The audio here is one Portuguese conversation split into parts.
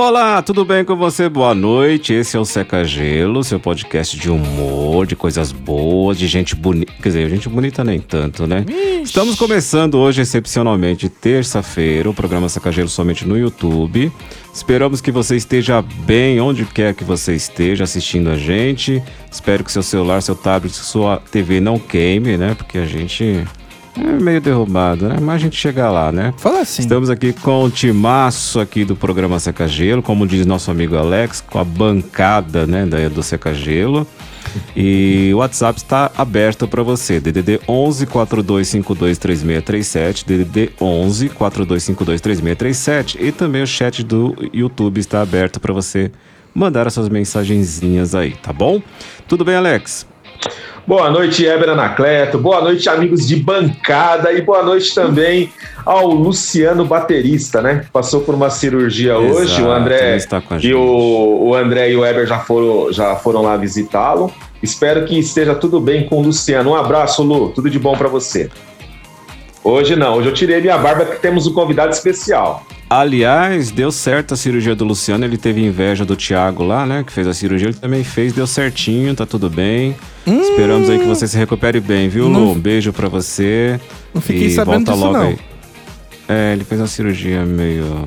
Olá, tudo bem com você? Boa noite. Esse é o Seca Gelo, seu podcast de humor, de coisas boas, de gente bonita. Quer dizer, gente bonita nem tanto, né? Estamos começando hoje, excepcionalmente, terça-feira, o programa Seca Gelo somente no YouTube. Esperamos que você esteja bem, onde quer que você esteja assistindo a gente. Espero que seu celular, seu tablet, sua TV não queime, né? Porque a gente é meio derrubado, né? Mas a gente chega lá, né? Fala assim. Estamos aqui com o timaço aqui do programa Seca Gelo, como diz nosso amigo Alex, com a bancada, né, do Seca Gelo. E o WhatsApp está aberto para você, DDD 11 4252 3637, DDD 11 4252 3637 e também o chat do YouTube está aberto para você mandar as suas mensagenzinhas aí, tá bom? Tudo bem, Alex? Boa noite, Heber Anacleto. Boa noite, amigos de bancada. E boa noite também ao Luciano Baterista, né? Passou por uma cirurgia hoje. O Exato, André ele está com a gente. e o, o André e o Heber já foram, já foram lá visitá-lo. Espero que esteja tudo bem com o Luciano. Um abraço, Lu. Tudo de bom pra você. Hoje não, hoje eu tirei minha barba que temos um convidado especial. Aliás, deu certo a cirurgia do Luciano, ele teve inveja do Thiago lá, né? Que fez a cirurgia, ele também fez, deu certinho, tá tudo bem. Esperamos aí que você se recupere bem, viu, Não- Lu? Um beijo pra você. Não fiquei e sabendo volta disso, logo não. aí. É, ele fez uma cirurgia meio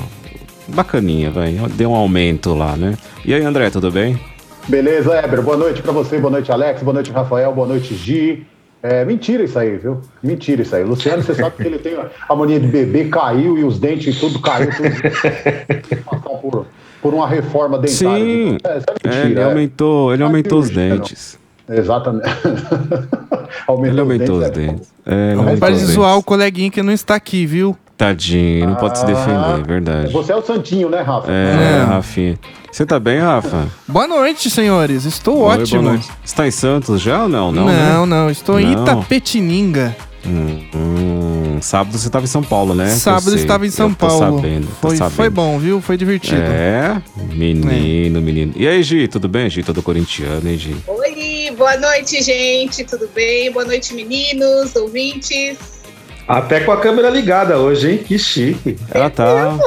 bacaninha, vai. Deu um aumento lá, né? E aí, André, tudo bem? Beleza, Eber. Boa noite pra você, boa noite, Alex, boa noite, Rafael, boa noite, Gi. É, mentira isso aí, viu? Mentira isso aí. Luciano, você sabe que ele tem a mania de beber, caiu e os dentes e tudo caiu. Tudo. Passar por, por uma reforma dentária. Sim. É, isso é É, mentira. ele é. aumentou, ele Ah, aumentou os dentes. Exatamente. aumentou Ele aumentou os é dentes. É, ele aumentou os de dentes. zoar o coleguinha que não está aqui, viu? Tadinho, não pode se defender, Ah, é verdade. Você é o Santinho, né, Rafa? É, É. Rafinha. Você tá bem, Rafa? Boa noite, senhores. Estou Oi, ótimo. boa noite. Você tá em Santos já ou não? Não, Não, não, né? Estou em Não. Itapetininga. Hum, hum, sábado você tava em São Paulo, né? Sábado estava em São Eu tô Paulo. Sabendo, tô foi, sabendo. foi bom, viu? Foi divertido. É, menino, menino. E aí, Gi, tudo bem? Gi, todo corintiano, hein, Gi? Oi, boa noite, gente. Tudo bem? Boa noite, meninos, ouvintes. Até com a câmera ligada hoje, hein? Que chique. Ela tá.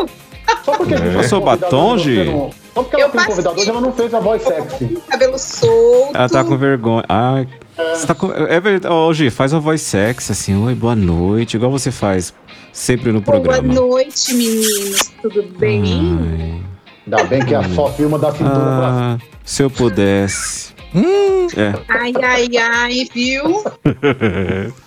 Só porque É. a gente Passou batom, Gi? não- Só porque ela Eu tem um passei. convidado hoje, ela não fez a voz sexy. Cabelo solto. Ela tá com vergonha. Ai. Você tá com... É verdade. Ô, Gi, faz uma voz sexy, assim. Oi, boa noite. Igual você faz sempre no Boa programa. noite, meninos. Tudo bem? Ai. Ainda bem que é só filma da cintura pra Ah, se eu pudesse. Hum, É. Ai, ai, ai, viu?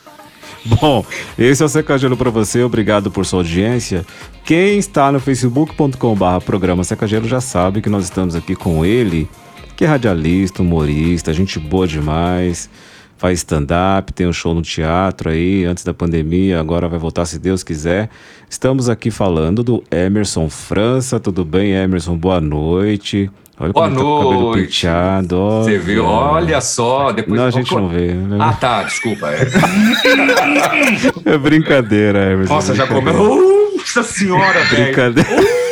Bom, esse é o Secagelo para você, obrigado por sua audiência. Quem está no facebook.com.br programa Secagelo já sabe que nós estamos aqui com ele, que é radialista, humorista, gente boa demais, faz stand-up, tem um show no teatro aí, antes da pandemia, agora vai voltar se Deus quiser. Estamos aqui falando do Emerson França, tudo bem, Emerson? Boa noite. Olha Boa tá com noite. penteado. Você viu? Olha só, depois. Não, a gente não vê. né? Ah, tá, desculpa. é. É brincadeira, Emerson. Nossa, já brincadeira. comeu. Nossa senhora, velho. Brincadeira.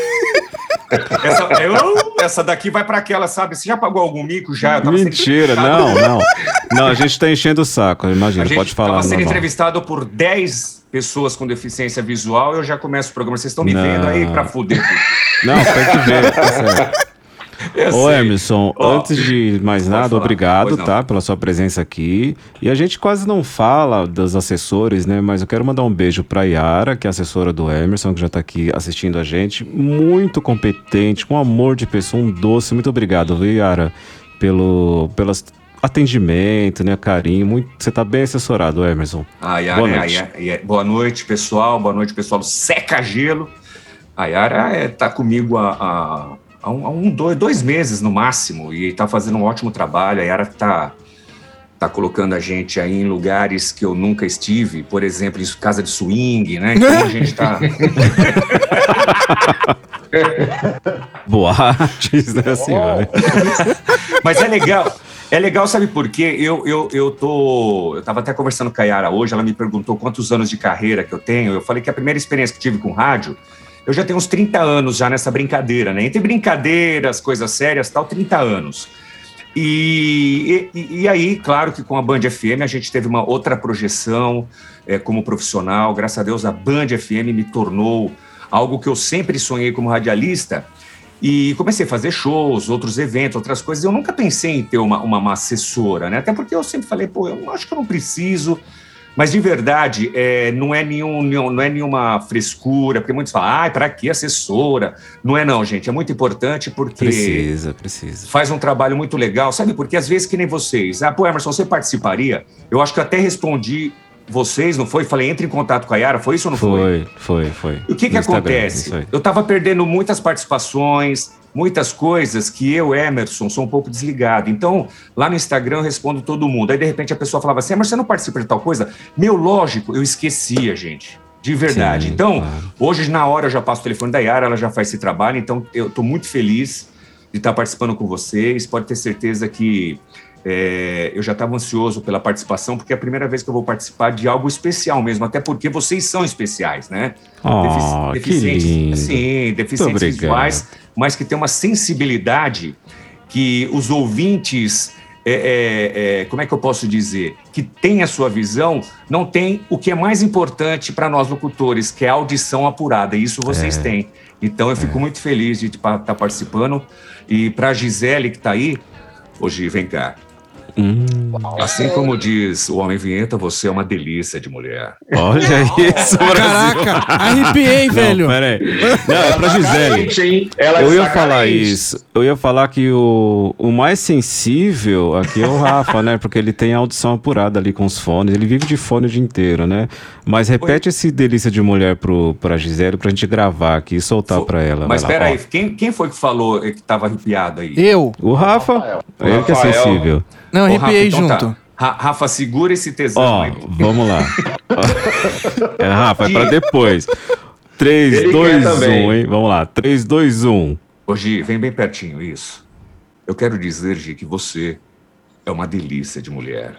Essa, eu- essa daqui vai pra aquela, sabe? Você já pagou algum mico já? Eu tava sendo Mentira, não, não. Não, a gente tá enchendo o saco, imagina, pode falar. tava sendo normal. entrevistado por 10 pessoas com deficiência visual eu já começo o programa. Vocês estão me Não. vendo aí pra fuder tudo. Não, tem que ver, tá certo. Eu Ô, sei. Emerson, Ó, antes de mais nada, falar, obrigado, tá, pela sua presença aqui. E a gente quase não fala dos assessores, né, mas eu quero mandar um beijo pra Yara, que é assessora do Emerson, que já tá aqui assistindo a gente. Muito competente, com amor de pessoa, um doce. Muito obrigado, viu, Yara, pelo, pelas atendimento, né, carinho. Muito, você tá bem assessorado, Emerson. A Yara, Boa é- noite. é- é- boa noite, pessoal. Boa noite, pessoal do Seca Gelo. A Yara é, tá comigo há, há- um, há um- dois, dois meses no máximo e tá fazendo um ótimo trabalho. A Yara tá, tá colocando a gente aí em lugares que eu nunca estive, por exemplo, em casa de swing, né? Então a gente tá. Boates, né, senhora? Mas é legal. É legal, sabe por quê? Eu, eu, eu tô. Eu tava até conversando com a Yara hoje, ela me perguntou quantos anos de carreira que eu tenho. Eu falei que a primeira experiência que tive com rádio, eu já tenho uns 30 anos já nessa brincadeira, né? Entre brincadeiras, coisas sérias tal, 30 anos. E, e, e aí, claro que com a Band FM a gente teve uma outra projeção é, como profissional. Graças a Deus, a Band FM me tornou algo que eu sempre sonhei como radialista. E comecei a fazer shows, outros eventos, outras coisas. Eu nunca pensei em ter uma, uma, uma assessora, né? Até porque eu sempre falei, pô, eu acho que eu não preciso. Mas de verdade, é, não, é nenhum, não é nenhuma frescura, porque muitos falam, ah, para que assessora? Não é não, gente, é muito importante porque... Precisa, precisa. Faz um trabalho muito legal, sabe? Porque às vezes que nem vocês, ah, pô, Emerson, você participaria? Eu acho que eu até respondi vocês, não foi? Falei, entre em contato com a Yara, foi isso ou não foi? Foi, foi, foi. E o que No que Instagram, acontece? Eu tava perdendo muitas participações, muitas coisas que eu, Emerson, sou um pouco desligado. Então, lá no Instagram eu respondo todo mundo. Aí, de repente, a pessoa falava assim, Emerson, você não participa de tal coisa? Meu, lógico, eu esquecia, gente. De verdade. Sim, então, claro. hoje, na hora, eu já passo o telefone da Yara, ela já faz esse trabalho. Então, eu tô muito feliz de estar participando com vocês. Pode ter certeza que é, eu já estava ansioso pela participação, porque é a primeira vez que eu vou participar de algo especial mesmo, até porque vocês são especiais, né? Oh, que lindo. Sim, deficientes visuais, mas que tem uma sensibilidade que os ouvintes, é, é, é, como é que eu posso dizer? Que tem a sua visão, não tem o que é mais importante para nós locutores, que é a audição apurada, e isso vocês É. têm. Então eu fico muito feliz de estar participando. E para a Gisele, que está aí, hoje vem cá. Hum, Assim como diz o Homem Vinheta, você é uma delícia de mulher. olha isso, Brasil. Caraca, arrepiei, velho. pera aí. Não, é pra Gisele. Hein? Ela Eu é ia falar isso. Eu ia falar que o, o mais sensível aqui é o Rafa, né? Porque ele tem a audição apurada ali com os fones. Ele vive de fone o dia inteiro, né? Mas repete esse delícia de mulher pro, pra Gisele pra gente gravar aqui e soltar pra ela. Mas Vai lá, espera aí, ó. quem, quem foi que falou que estava arrepiado aí? Eu. O Rafa, Rafael. ele que é sensível. Não, arrepiei Rafa, então junto. tá. Ra- Rafa, segura esse tesão Ó, aí. vamos lá. é, Rafa, é pra depois. 3, Ele 2, quer 1, também. hein? Vamos lá. um. 3, 2, 1. Ô, Gi, vem bem pertinho, isso. Eu quero dizer, Gi, que você é uma delícia de mulher.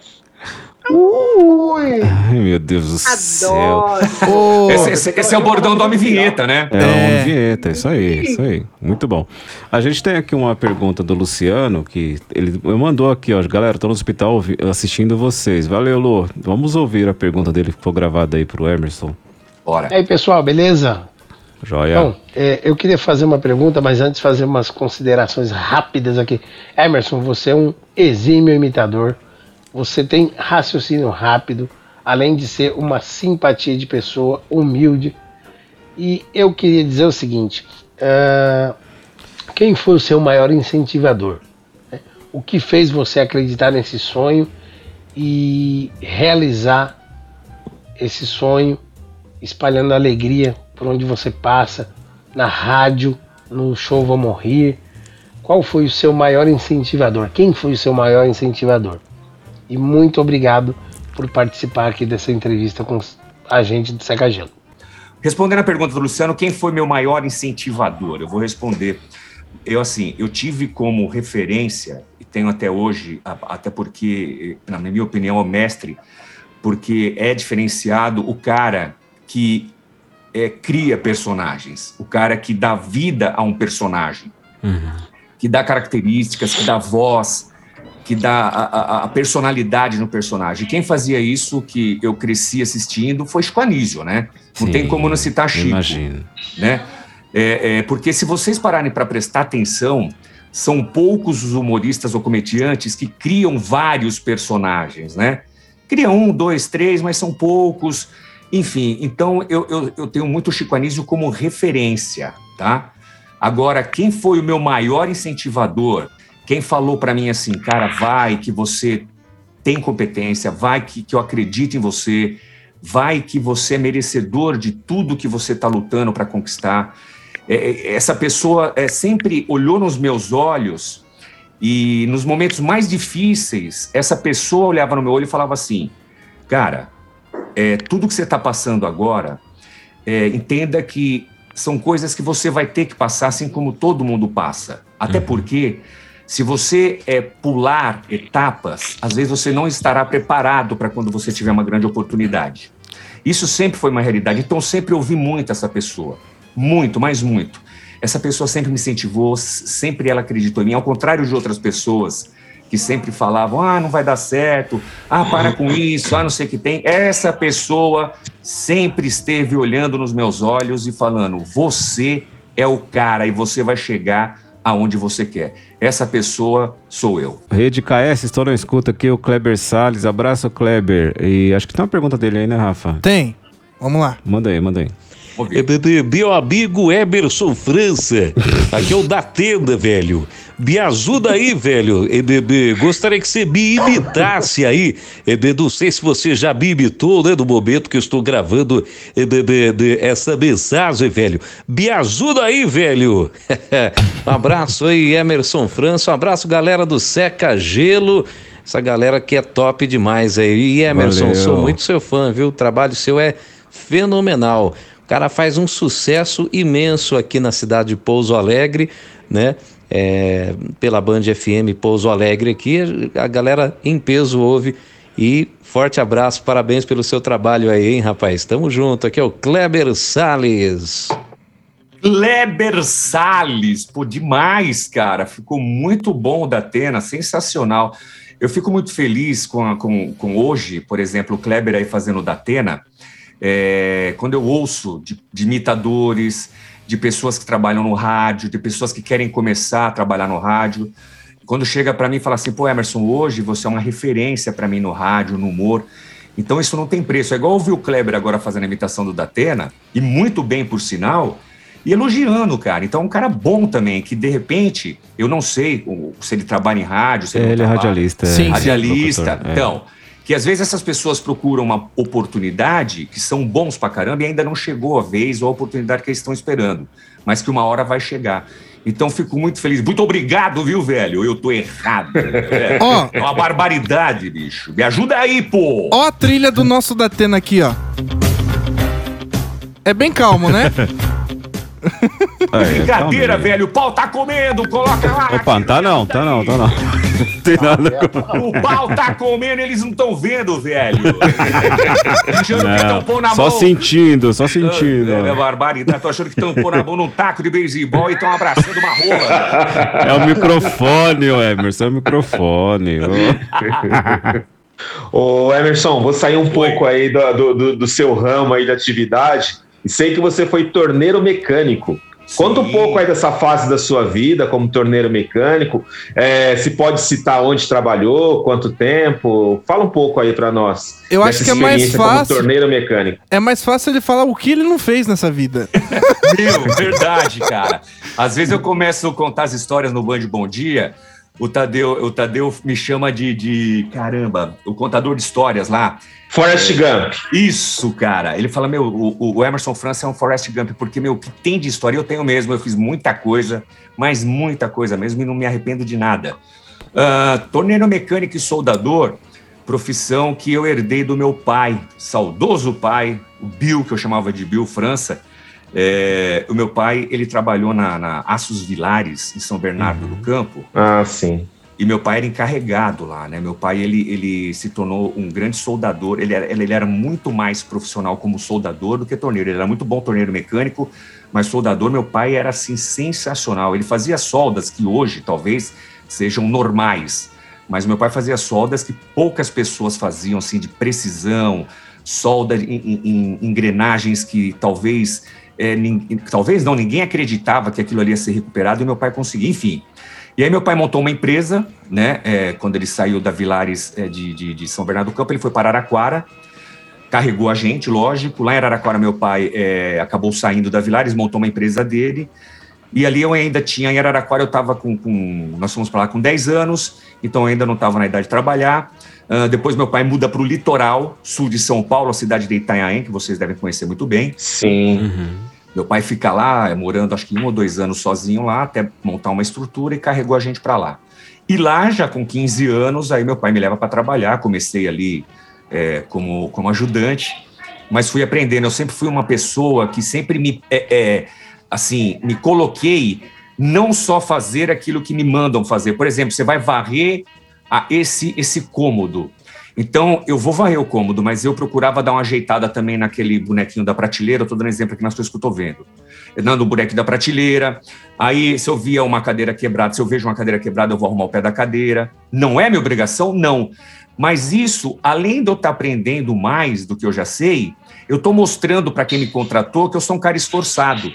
Ai, meu Deus do céu. Adoro. Ô, Esse, esse- esse é o bordão do Homem Vinheta, né? É, uma vinheta, isso aí, isso aí. Muito bom. A gente tem aqui uma pergunta do Luciano, que ele mandou aqui, ó. Galera, tô no hospital assistindo vocês. Valeu, Lu. Vamos ouvir a pergunta dele que ficou gravada aí pro Emerson. Bora. E aí, pessoal, beleza? Joia. Bom, é, eu queria fazer uma pergunta, mas antes fazer umas considerações rápidas aqui. Emerson, você é um exímio imitador, você tem raciocínio rápido, além de ser uma simpatia de pessoa, humilde. E eu queria dizer o seguinte: ah, quem foi o seu maior incentivador? O que fez você acreditar nesse sonho e realizar esse sonho, espalhando alegria por onde você passa, na rádio, no show Vamos Rir. Qual foi o seu maior incentivador? Quem foi o seu maior incentivador? E muito obrigado por participar aqui dessa entrevista com a gente do Seca Gelo. Respondendo a pergunta do Luciano, quem foi meu maior incentivador? Eu vou responder. Eu, assim, eu tive como referência, e tenho até hoje, até porque, na minha opinião, é o mestre, porque é diferenciado o cara que eh, cria personagens, o cara que dá vida a um personagem, que dá características, que dá voz, que dá a, a- a personalidade no personagem. Quem fazia isso, que eu cresci assistindo, foi Chico Anísio, né? Não Sim, tem como não citar Chico Imagino. né? É, é, porque se vocês pararem para prestar atenção, são poucos os humoristas ou comediantes que criam vários personagens, né? Criam um, dois, três, mas são poucos. Enfim, então eu, eu, eu tenho muito Chico Anísio como referência, tá? Agora, quem foi o meu maior incentivador? Quem falou para mim assim, cara, vai que você tem competência, vai que, que eu acredito em você, vai que você é merecedor de tudo que você está lutando para conquistar. É, é, essa pessoa é, sempre olhou nos meus olhos e nos momentos mais difíceis, essa pessoa olhava no meu olho e falava assim, cara, é, tudo que você está passando agora, é, entenda que são coisas que você vai ter que passar assim como todo mundo passa. Até porque, se você é, pular etapas, às vezes você não estará preparado para quando você tiver uma grande oportunidade. Isso sempre foi uma realidade. Então, sempre ouvi muito essa pessoa. Muito, mas muito. Essa pessoa sempre me incentivou, sempre ela acreditou em mim, ao contrário de outras pessoas que sempre falavam: ah, não vai dar certo, ah, para com isso, ah, não sei o que tem. Essa pessoa sempre esteve olhando nos meus olhos e falando: você é o cara e você vai chegar aonde você quer. Essa pessoa sou eu. Rede KS, estou na escuta aqui, o Kleber Salles. Abraço, Kleber. E acho que tem uma pergunta dele aí, né, Rafa? Tem. Vamos lá. Manda aí, manda aí. É, meu amigo Emerson França. Aqui é o da tenda, velho. Me ajuda aí, velho. Bebê, gostaria que você me imitasse aí. Bebê, não sei se você já me imitou, né? No momento que eu estou gravando de- essa mensagem, velho. Me ajuda aí, velho. um abraço aí, Emerson França. Um abraço, galera do Seca Gelo. Essa galera que é top demais aí. E Emerson, Valeu. sou muito seu fã, viu? O trabalho seu é fenomenal. O cara faz um sucesso imenso aqui na cidade de Pouso Alegre, né? É, pela Band FM Pouso Alegre aqui, a galera em peso ouve. E forte abraço, parabéns pelo seu trabalho aí, hein, rapaz? Tamo junto. Aqui é o Kleber Salles. Kleber Salles, pô, demais, cara. Ficou muito bom o da Atena, sensacional. Eu fico muito feliz com, a- com, com hoje, por exemplo, o Kleber aí fazendo o da Atena. É, quando eu ouço de, de imitadores, de pessoas que trabalham no rádio, de pessoas que querem começar a trabalhar no rádio, quando chega para mim e fala assim, pô, Emerson, hoje você é uma referência para mim no rádio, no humor. Então isso não tem preço. É igual ouvir o Kleber agora fazendo a imitação do Datena, e muito bem por sinal, e elogiando, cara. Então é um cara bom também, que de repente, eu não sei se ele trabalha em rádio, se ele, não Ele é radialista. é. Sim, sim. Radialista. Locutor, é. Que às vezes essas pessoas procuram uma oportunidade que são bons pra caramba e ainda não chegou a vez ou a oportunidade que eles estão esperando, mas que uma hora vai chegar. Então, fico muito feliz. Muito obrigado, viu, velho? Eu tô errado. É, Ó. é uma barbaridade, bicho. Me ajuda aí, pô! Ó a trilha do nosso Datena aqui, ó. É bem calmo, né? Aí, Brincadeira, calma aí. velho. O pau tá comendo. Coloca lá. Opa, tá não, tá não, tá não. Não tem nada com... O pau tá comendo, eles não estão vendo, velho. Achando que pondo na Só mão. sentindo, só sentindo. É, é barbaridade. Tô achando que estão pondo a mão num taco de beisebol e estão abraçando uma rola. É o microfone, ô Emerson, é o microfone. ô. Ô, Emerson, vou sair um pouco aí do, do, do- do seu ramo aí de atividade. E sei que você foi torneiro mecânico. Conta um pouco aí dessa fase da sua vida como torneiro mecânico. É, se pode citar onde trabalhou, quanto tempo. Fala um pouco aí pra nós. Eu acho que é mais experiência como fácil. torneiro mecânico. É mais fácil ele falar o que ele não fez nessa vida. Meu, verdade, cara. Às vezes eu começo a contar as histórias no Band Bom Dia. O Tadeu, o Tadeu me chama de, de. Caramba, o contador de histórias lá. Forrest Gump. Isso, cara. Ele fala, meu, o, o Emerson França é um Forrest Gump, porque, meu, o que tem de história eu tenho mesmo. Eu fiz muita coisa, mas muita coisa mesmo, e não me arrependo de nada. Ah, torneiro mecânico e soldador, profissão que eu herdei do meu pai, saudoso pai, o Bill, que eu chamava de Bill França. É, o meu pai, ele trabalhou na, na Aços Vilares, em São Bernardo do Campo, Ah, sim. e meu pai era encarregado lá, né? Meu pai, ele, ele se tornou um grande soldador. Ele era, ele era muito mais profissional como soldador do que torneiro. Ele era muito bom torneiro mecânico, mas soldador, meu pai era, assim, sensacional. Ele fazia soldas que hoje, talvez, sejam normais. Mas meu pai fazia soldas que poucas pessoas faziam, assim, de precisão, solda em, em- em engrenagens que talvez... é, nin- talvez não, ninguém acreditava que aquilo ali ia ser recuperado e meu pai conseguia. Enfim, e aí meu pai montou uma empresa, né? é, quando ele saiu da Vilares é, de, de, de São Bernardo do Campo, ele foi para Araraquara, carregou a gente, lógico. Lá em Araraquara, meu pai é, acabou saindo da Vilares, montou uma empresa dele. E ali eu ainda tinha, em Araraquara eu estava com, com- Nós fomos para lá com 10 anos, então eu ainda não estava na idade de trabalhar. Ah, depois meu pai muda para o litoral sul de São Paulo, a cidade de Itanhaém, que vocês devem conhecer muito bem. Sim. Meu pai fica lá, é, morando acho que um ou dois anos sozinho lá, até montar uma estrutura e carregou a gente para lá. E lá, já com 15 anos, aí meu pai me leva para trabalhar. Comecei ali é, como, como ajudante, mas fui aprendendo. Eu sempre fui uma pessoa que sempre me. é, é, assim, me coloquei não só fazer aquilo que me mandam fazer. Por exemplo, você vai varrer a esse, esse cômodo. Então, eu vou varrer o cômodo, mas eu procurava dar uma ajeitada também naquele bonequinho da prateleira. Estou dando exemplo aqui nas coisas que eu estou vendo. Dando o bonequinho da prateleira. Aí, se eu via uma cadeira quebrada, se eu vejo uma cadeira quebrada, eu vou arrumar o pé da cadeira. Não é minha obrigação? Não. Mas isso, além de eu estar aprendendo mais do que eu já sei, eu estou mostrando para quem me contratou que eu sou um cara esforçado.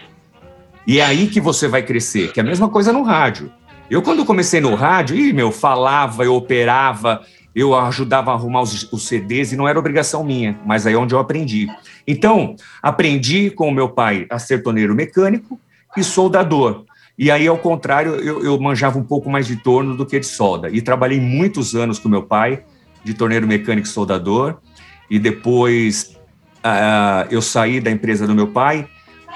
E é aí que você vai crescer, que é a mesma coisa no rádio. Eu, quando comecei no rádio, ih, meu, falava, eu operava, eu ajudava a arrumar os, os, CDs e não era obrigação minha, mas aí é onde eu aprendi. Então, aprendi com o meu pai a ser torneiro mecânico e soldador. E aí, ao contrário, eu, eu manjava um pouco mais de torno do que de solda. E trabalhei muitos anos com meu pai, de torneiro mecânico e soldador. E depois uh, eu saí da empresa do meu pai,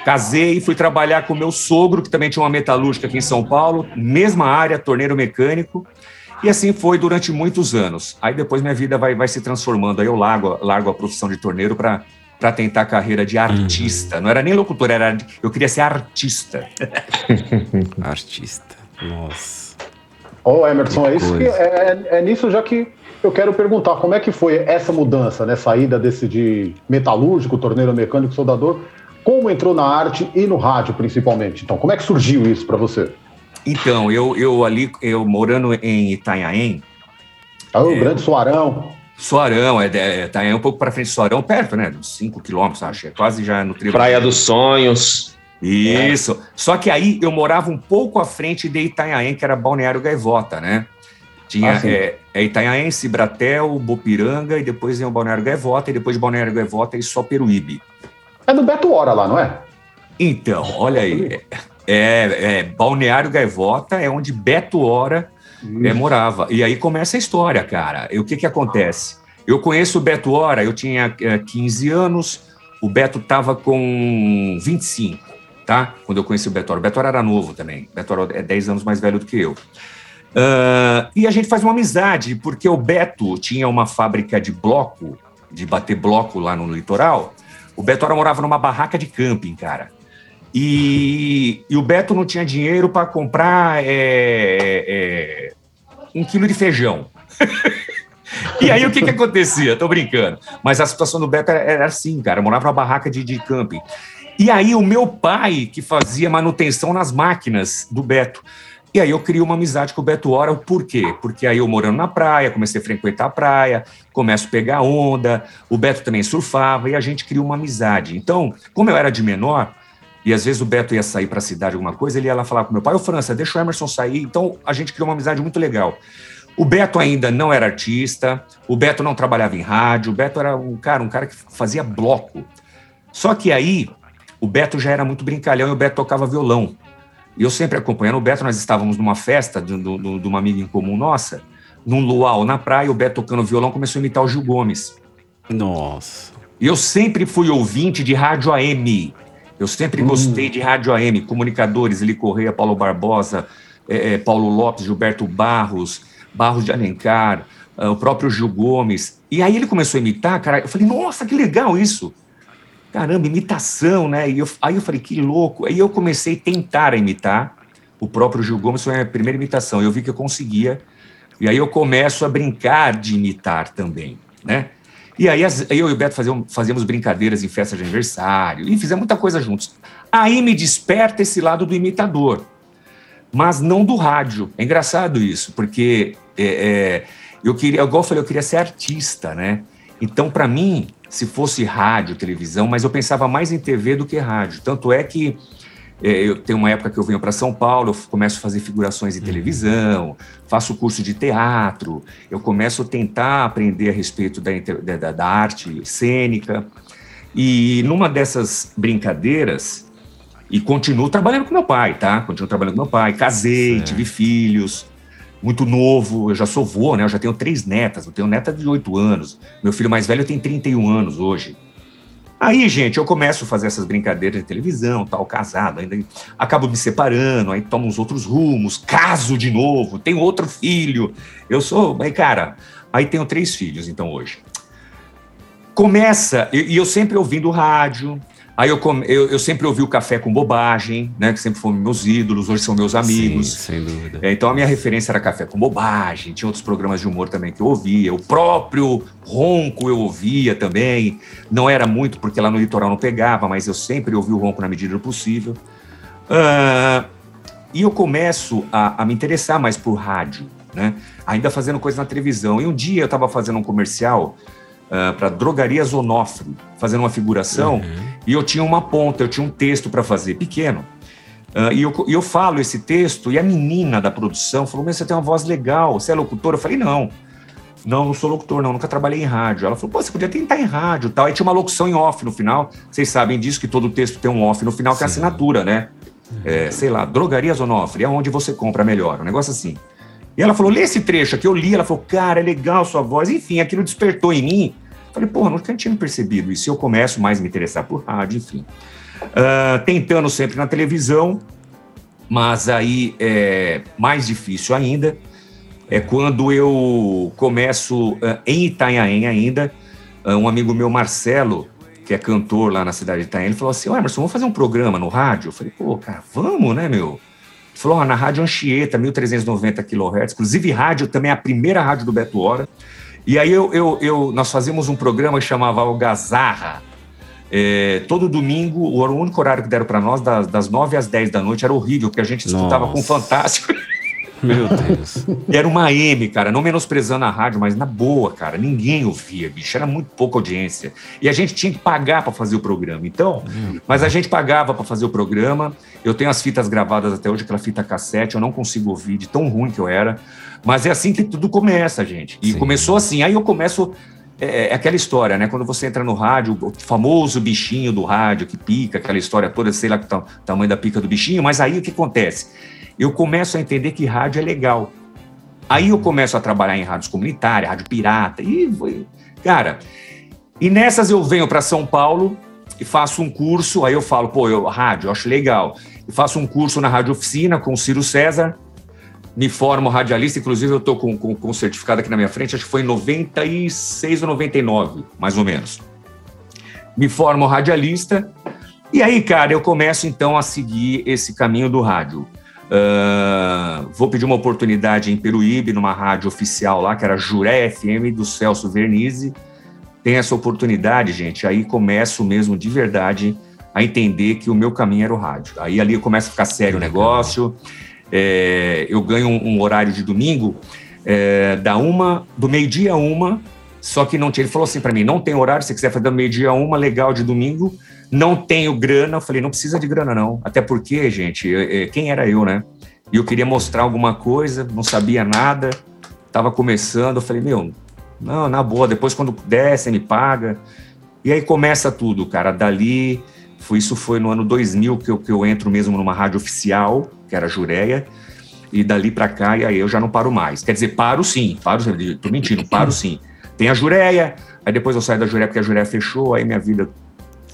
casei e fui trabalhar com meu sogro, que também tinha uma metalúrgica aqui em São Paulo, mesma área, torneiro mecânico. E assim foi durante muitos anos. Aí depois minha vida vai, vai se transformando. Aí eu largo, largo a profissão de torneiro para para tentar a carreira de artista. Uhum. Não era nem locutor, era eu queria ser artista. artista. Nossa. Ô, oh, Emerson, que é, isso que é, é, nisso já que eu quero perguntar como é que foi essa mudança, né? Saída desse de metalúrgico, torneiro mecânico, soldador. Como entrou na arte e no rádio, principalmente? Então, como é que surgiu isso para você? Então, eu, eu ali, eu morando em Itanhaém. Ah, o é, grande Soarão. Soarão, é, é, Itanhaém um pouco para frente de Soarão, perto, né? Uns 5 quilômetros, acho. É quase já no trilho. Praia dos Sonhos. Isso. É. Só que aí eu morava um pouco à frente de Itanhaém, que era Balneário Gaivota, né? Tinha ah, é, é Itanhaém, Cibratel, Bopiranga, e depois vem o Balneário Gaivota, e depois de Balneário Gaivota e só Peruíbe. É do Beto Hora lá, não é? Então, olha aí. É, é, Balneário Gaivota é onde Beto Hora é, morava. E aí começa a história, cara. E o que que acontece? Eu conheço o Beto Hora, eu tinha é, 15 anos, o Beto estava com 25, tá? Quando eu conheci o Beto Hora. O Beto Hora era novo também. O Beto Hora é 10 anos mais velho do que eu. Uh, e a gente faz uma amizade, porque o Beto tinha uma fábrica de bloco, de bater bloco lá no litoral. O Beto Hora morava numa barraca de camping, cara. E, e o Beto não tinha dinheiro para comprar é, é, um quilo de feijão. e aí o que, que acontecia? Tô brincando. Mas a situação do Beto era, era assim, cara. morava numa barraca de, de camping. E aí o meu pai que fazia manutenção nas máquinas do Beto. E aí eu criei uma amizade com o Beto Hora. Por quê? Porque aí eu morando na praia, comecei a frequentar a praia, começo a pegar onda, o Beto também surfava e a gente criou uma amizade. Então, como eu era de menor, e às vezes o Beto ia sair para a cidade alguma coisa, ele ia lá falar com meu pai, ô França, deixa o Emerson sair. Então a gente criou uma amizade muito legal. O Beto ainda não era artista, o Beto não trabalhava em rádio, o Beto era um cara, um cara que fazia bloco. Só que aí o Beto já era muito brincalhão e o Beto tocava violão. E eu sempre acompanhando o Beto, nós estávamos numa festa de, de, de uma amiga em comum nossa, num luau na praia, o Beto tocando violão começou a imitar o Gil Gomes. Nossa. E eu sempre fui ouvinte de rádio AM. Eu sempre hum. gostei de rádio AM, comunicadores, Eli Correia, Paulo Barbosa, é, é, Paulo Lopes, Gilberto Barros, Barros de Alencar, uh, o próprio Gil Gomes. E aí ele começou a imitar, cara, eu falei, nossa, que legal isso. Caramba, imitação, né? E eu, aí eu falei, que louco. Aí eu comecei a tentar imitar o próprio Gil Gomes, foi a minha primeira imitação. Eu vi que eu conseguia. E aí eu começo a brincar de imitar também, né? E aí eu e o Beto fazíamos, brincadeiras em festa de aniversário, e fizemos muita coisa juntos. Aí me desperta esse lado do imitador, mas não do rádio. É engraçado isso, porque é, é, eu queria, igual eu falei, eu queria ser artista, né? Então, para mim, se fosse rádio, televisão, mas eu pensava mais em TV do que rádio. Tanto é que eu tenho uma época que eu venho para São Paulo, eu começo a fazer figurações em uhum. televisão, faço curso de teatro, eu começo a tentar aprender a respeito da, da, da arte cênica. E numa dessas brincadeiras, e continuo trabalhando com meu pai, tá? Continuo trabalhando com meu pai, casei, tive filhos, muito novo, eu já sou vô, né? Eu já tenho três netas, eu tenho neta de oito anos, meu filho mais velho tem 31 anos hoje. Aí, gente, eu começo a fazer essas brincadeiras de televisão, tal, casado, ainda acabo me separando, aí tomo uns outros rumos, caso de novo, tenho outro filho. Eu sou, aí, cara, aí tenho três filhos, então, hoje. Começa, e eu sempre ouvindo rádio, Aí eu, come, eu, eu sempre ouvi o Café com Bobagem, né? Que sempre foram meus ídolos, hoje são meus amigos. Sim, sem dúvida. É, então a minha referência era Café com Bobagem, tinha outros programas de humor também que eu ouvia, o próprio Ronco eu ouvia também, não era muito porque lá no litoral não pegava, mas eu sempre ouvi o Ronco na medida do possível. Ah, e eu começo a, a me interessar mais por rádio, né? Ainda fazendo coisa na televisão. E um dia eu estava fazendo um comercial para Drogaria Zonofre, fazendo uma figuração, e eu tinha uma ponta, eu tinha um texto para fazer, pequeno. Ah, e, eu, e eu falo esse texto, e a menina da produção falou: Mas você tem uma voz legal, você é locutor? Eu falei: Não, não, não sou locutor, não, nunca trabalhei em rádio. Ela falou: Pô, você podia tentar em rádio tal. Aí tinha uma locução em off no final. Vocês sabem disso, que todo texto tem um off no final, que é assinatura, né? É, sei lá, Drogaria Zonofre, é onde você compra melhor, um negócio assim. E ela falou: lê esse trecho aqui. Eu li, ela falou: cara, é legal sua voz. Enfim, aquilo despertou em mim. Falei: porra, nunca tinha percebido isso. Eu começo mais a me interessar por rádio, enfim. Ah, tentando sempre na televisão, mas aí é mais difícil ainda. É quando eu começo ah, em Itanhaém ainda. ah, um amigo meu, Marcelo, que é cantor lá na cidade de Itanhaém, ele falou assim: Emerson, vamos fazer um programa no rádio? Eu falei: pô, cara, vamos, né, meu? Falou: ó, na Rádio Anchieta, 1390 kHz. Inclusive, rádio também é a primeira rádio do Beto Hora. E aí eu, eu, eu- nós fazíamos um programa que chamava Algazarra. É, todo domingo, o único horário que deram para nós, das, das 9 às 10 da noite, era horrível, porque a gente Nossa. com o Fantástico. Meu Deus. Era uma M, cara, não menosprezando a rádio, mas na boa, cara, ninguém ouvia, bicho, era muito pouca audiência. E a gente tinha que pagar para fazer o programa. Então, mas a gente pagava para fazer o programa. Eu tenho as fitas gravadas até hoje, aquela fita cassete, eu não consigo ouvir de tão ruim que eu era. Mas é assim que tudo começa, gente. E Sim. começou assim. Aí eu começo. É, é aquela história, né? Quando você entra no rádio, o famoso bichinho do rádio que pica, aquela história toda, sei lá o tamanho da pica do bichinho, mas aí o que acontece? Eu começo a entender que rádio é legal. Aí eu começo a trabalhar em rádios comunitárias, rádio pirata, e cara. E nessas eu venho para São Paulo e faço um curso. Aí eu falo, pô, eu rádio, eu acho legal. E faço um curso na Rádio Oficina com o Ciro César. Me formo radialista, inclusive eu tô com, com, com certificado aqui na minha frente, acho que foi em 96 ou 99, mais ou menos. Me formo radialista. E aí, cara, eu começo então a seguir esse caminho do rádio. Ah, vou pedir uma oportunidade em Peruíbe, numa rádio oficial lá, que era Juré FM, do Celso Vernizzi. Tem essa oportunidade, gente. Aí começo mesmo de verdade a entender que o meu caminho era o rádio. Aí ali começa a ficar sério o negócio. É, eu ganho um, um horário de domingo é, da uma, do meio-dia a uma, só que não tinha. Ele falou assim para mim: não tem horário, se você quiser fazer do meio-dia a uma, legal de domingo. Não tenho grana. Eu falei: não precisa de grana, não. Até porque, gente, eu- é, quem era eu, né? E eu queria mostrar alguma coisa, não sabia nada, tava começando. Eu falei: meu, não, na boa, depois quando puder, você me paga. E aí começa tudo, cara. Dali, foi, isso foi no ano 2000 que eu, que eu entro mesmo numa rádio oficial, que era a Jureia. E dali pra cá, e aí eu já não paro mais. Quer dizer, paro sim, paro, tô mentindo, paro sim. Tem a Jureia, aí depois eu saio da Jureia porque a Jureia fechou, aí minha vida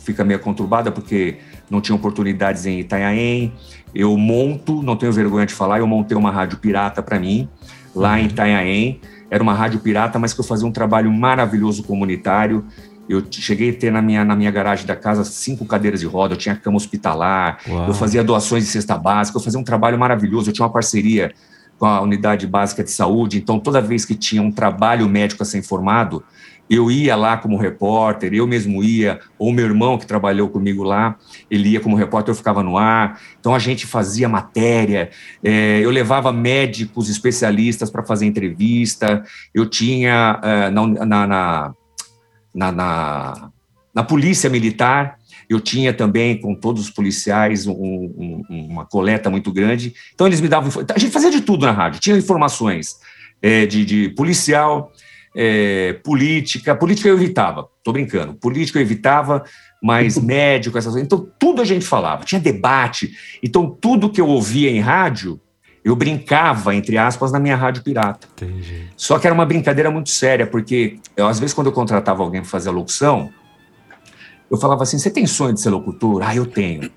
fica meio conturbada porque não tinha oportunidades em Itanhaém. Eu monto, não tenho vergonha de falar, eu montei uma rádio pirata para mim, lá em Itanhaém. Era uma rádio pirata, mas que eu fazia um trabalho maravilhoso comunitário. Eu cheguei a ter na minha, na minha garagem da casa cinco cadeiras de roda, eu tinha cama hospitalar, Uau. eu fazia doações de cesta básica, eu fazia um trabalho maravilhoso, eu tinha uma parceria com a unidade básica de saúde, então toda vez que tinha um trabalho médico a ser informado, eu ia lá como repórter, eu mesmo ia, ou meu irmão que trabalhou comigo lá, ele ia como repórter, eu ficava no ar. Então a gente fazia matéria, eh, eu levava médicos especialistas para fazer entrevista, eu tinha eh, na, na, na, na, na, polícia militar, eu tinha também com todos os policiais um- um- uma coleta muito grande. Então eles me davam. A gente fazia de tudo na rádio, tinha informações eh, de, de policial, eh, política. Política eu evitava, tô brincando. Política eu evitava, mas médico, essas coisas. Então tudo a gente falava, tinha debate. Então tudo que eu ouvia em rádio, eu brincava, entre aspas, na minha rádio pirata. Entendi. Só que era uma brincadeira muito séria, porque eu, às vezes quando eu contratava alguém para fazer a locução, eu falava assim: você tem sonho de ser locutor? Ah, eu tenho.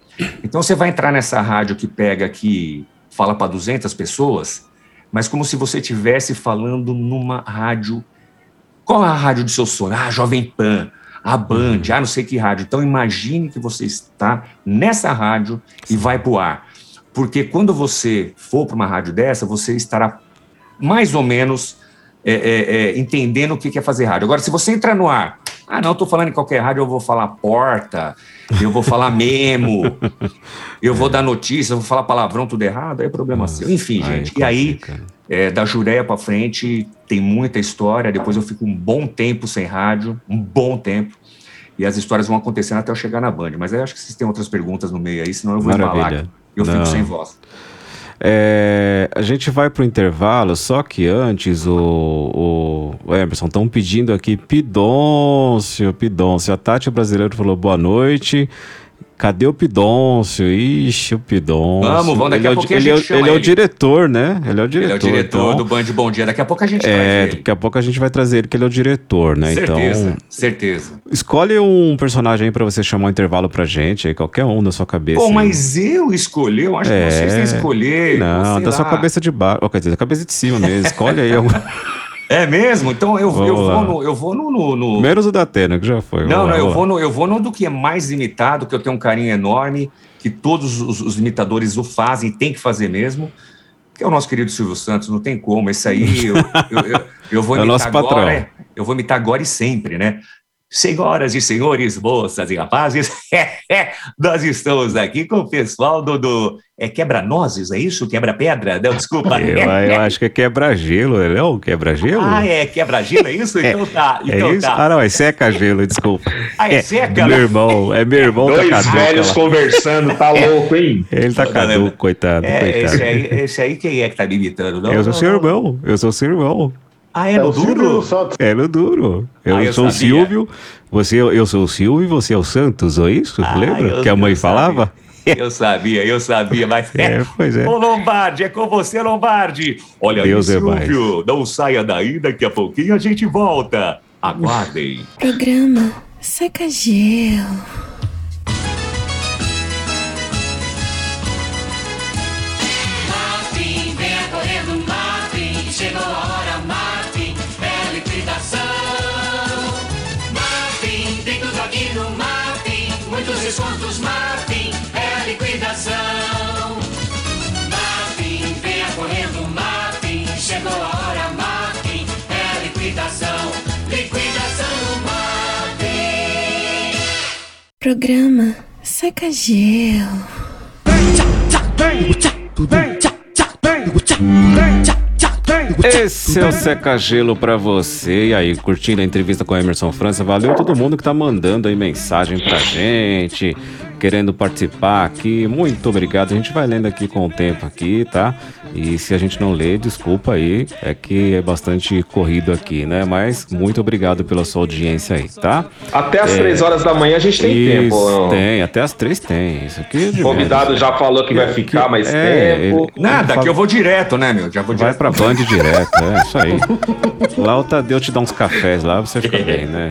Então você vai entrar nessa rádio que pega que fala para 200 pessoas, mas como se você estivesse falando numa rádio. Qual é a rádio do seu sonho? Ah, Jovem Pan. a Band, ah, não sei que rádio. Então imagine que você está nessa rádio e vai pro ar. Porque quando você for para uma rádio dessa, você estará mais ou menos é, é, é, entendendo o que que é fazer rádio. Agora, se você entrar no ar, ah, não, estou falando em qualquer rádio, eu vou falar porta, eu vou falar memo, eu vou dar notícia, eu vou falar palavrão tudo errado, aí é problema seu. Enfim, aí gente. E aí, é, da Jureia para frente, tem muita história. Depois eu fico um bom tempo sem rádio, um bom tempo. E as histórias vão acontecendo até eu chegar na Band. Mas eu acho que vocês têm outras perguntas no meio aí, senão eu vou Maravilha. embalar. Eu Não. fico sem voz. É, a gente vai pro intervalo, só que antes o, o, o Emerson estão pedindo aqui Pidôncio, Pidôncio. A Tati brasileiro falou boa noite. Cadê o Pidôncio? Ixi, o Pidôncio. Vamos, vamos, daqui ele a é o- pouquinho a ele, é o- gente chama ele é o ele. diretor, né? Ele é o diretor. Ele é o diretor então- do Band Bom Dia. Daqui a pouco a gente É, traz ele. daqui a pouco a gente vai trazer ele, que ele é o diretor, né? Certeza, Então, certeza. escolhe um personagem aí pra você chamar um intervalo pra gente, aí, qualquer um da sua cabeça. Pô, aí. mas eu escolhi, eu acho que vocês têm que escolher. Não, da sua lá. cabeça de baixo. Quer dizer, da cabeça de cima mesmo. Escolhe aí. algum- É mesmo? Então eu, eu vou no. Eu vou no, no- no- Menos o da Atena, que já foi. Não, lá, não, eu vou, no, eu vou no do que é mais imitado, que eu tenho um carinho enorme, que todos os, os imitadores o fazem, tem que fazer mesmo, que é o nosso querido Silvio Santos, não tem como. Esse aí eu, eu, eu, eu vou É imitar patrão. agora. Eu vou imitar agora e sempre, né? Senhoras e senhores, moças e rapazes, nós estamos aqui com o pessoal do. do é quebra-nozes, é isso? Quebra-pedra? Não, desculpa. Eu, eu acho que é quebra-gelo, ele é o quebra-gelo? Ah, é quebra-gelo, é isso? Então tá. É Então isso? tá. Ah, não, é seca-gelo, desculpa. Ah, é seca? Meu irmão, é meu irmão Dois tá caduco. velhos lá. conversando, tá louco, hein? Ele tá caduco, coitado, É, coitado. esse aí, esse aí quem é que tá me imitando? Não, eu sou não, seu não. irmão, eu sou seu irmão. Ah, é no duro? É no duro. Eu, Ah, eu sou o sabia. Silvio, você, eu sou o Silvio e você é o Santos, ou isso? Ah, Lembra? eu- que a mãe falava? Eu sabia, eu sabia, mas É, pois é. Ô Lombardi, é com você, Lombardi. Olha Deus é aí, mais. Silvio, não saia daí, daqui a pouquinho a gente volta. Aguardem. Programa Seca Gelo. Descontos, Martin. É liquidação. Martin, venha correndo, Martin. Chegou a hora, Martin. É liquidação. Liquidação no Martin. Programa Seca Gelo. Esse é o Seca Gelo pra você. E aí, curtindo a entrevista com o Emerson França. Valeu todo mundo que tá mandando aí mensagem pra gente, querendo participar aqui. Muito obrigado. A gente vai lendo aqui com o tempo aqui, tá? E se a gente não lê, desculpa aí. É que é bastante corrido aqui, né? Mas muito obrigado pela sua audiência aí, tá? Até às É, três horas da manhã a gente tem isso, tempo. não? Tem, até as três tem. Isso aqui é O convidado já falou que vai ficar mais É, tempo. ele- Nada, ele que eu vou direto, né, meu? Já vou Vai direto. pra Band direto, é isso aí. Lá o Tadeu te dá uns cafés lá, você fica bem, né?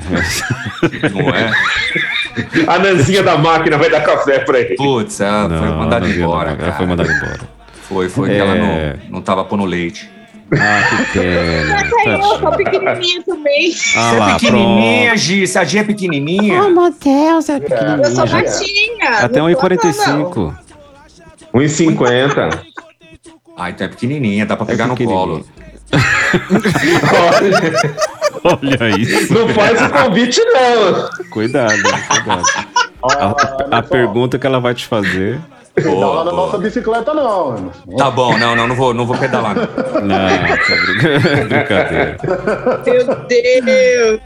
Não é? A Nanzinha da máquina vai dar café pra ele. Putz, ela foi Não, mandada não viu, embora. não. Ela foi mandada embora. Foi, foi que É. ela não, não tava pondo leite. Ah, que pena. Até eu sou pequenininha também. Ah Você lá, é pequenininha, Gi. Se a Gi é pequenininha. Oh, meu Deus, é Eu pequenininha. sou já. baixinha. Até não sou não. 1,45. 1,50. Ah, então é pequenininha, dá pra pegar no colo. Olha isso. Não faz o convite, não. Cuidado, cuidado. A, a pergunta que ela vai te fazer. Não lá na nossa bicicleta, não. Tá bom, não, não, não vou, não vou pedalar. não. Não, tá brin- brincadeira. Meu Deus.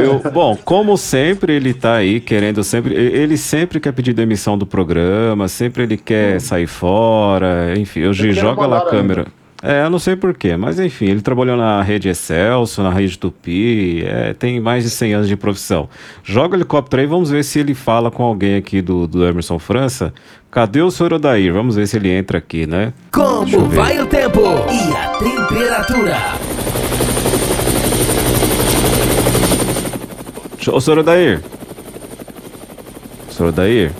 Eu- bom, como sempre, ele tá aí querendo sempre. Ele sempre quer pedir demissão do programa, sempre ele quer sair fora, enfim. Ele quer joga lá a câmera. É, eu não sei porquê, mas enfim, ele trabalhou na rede Excelso, na rede Tupi, é, tem mais de 100 anos de profissão. Joga o helicóptero aí, vamos ver se ele fala com alguém aqui do, do Emerson França. Cadê o senhor Odair? Vamos ver se ele entra aqui, né? Como vai o tempo e a temperatura? Ô, senhor Odair. Senhor Odair.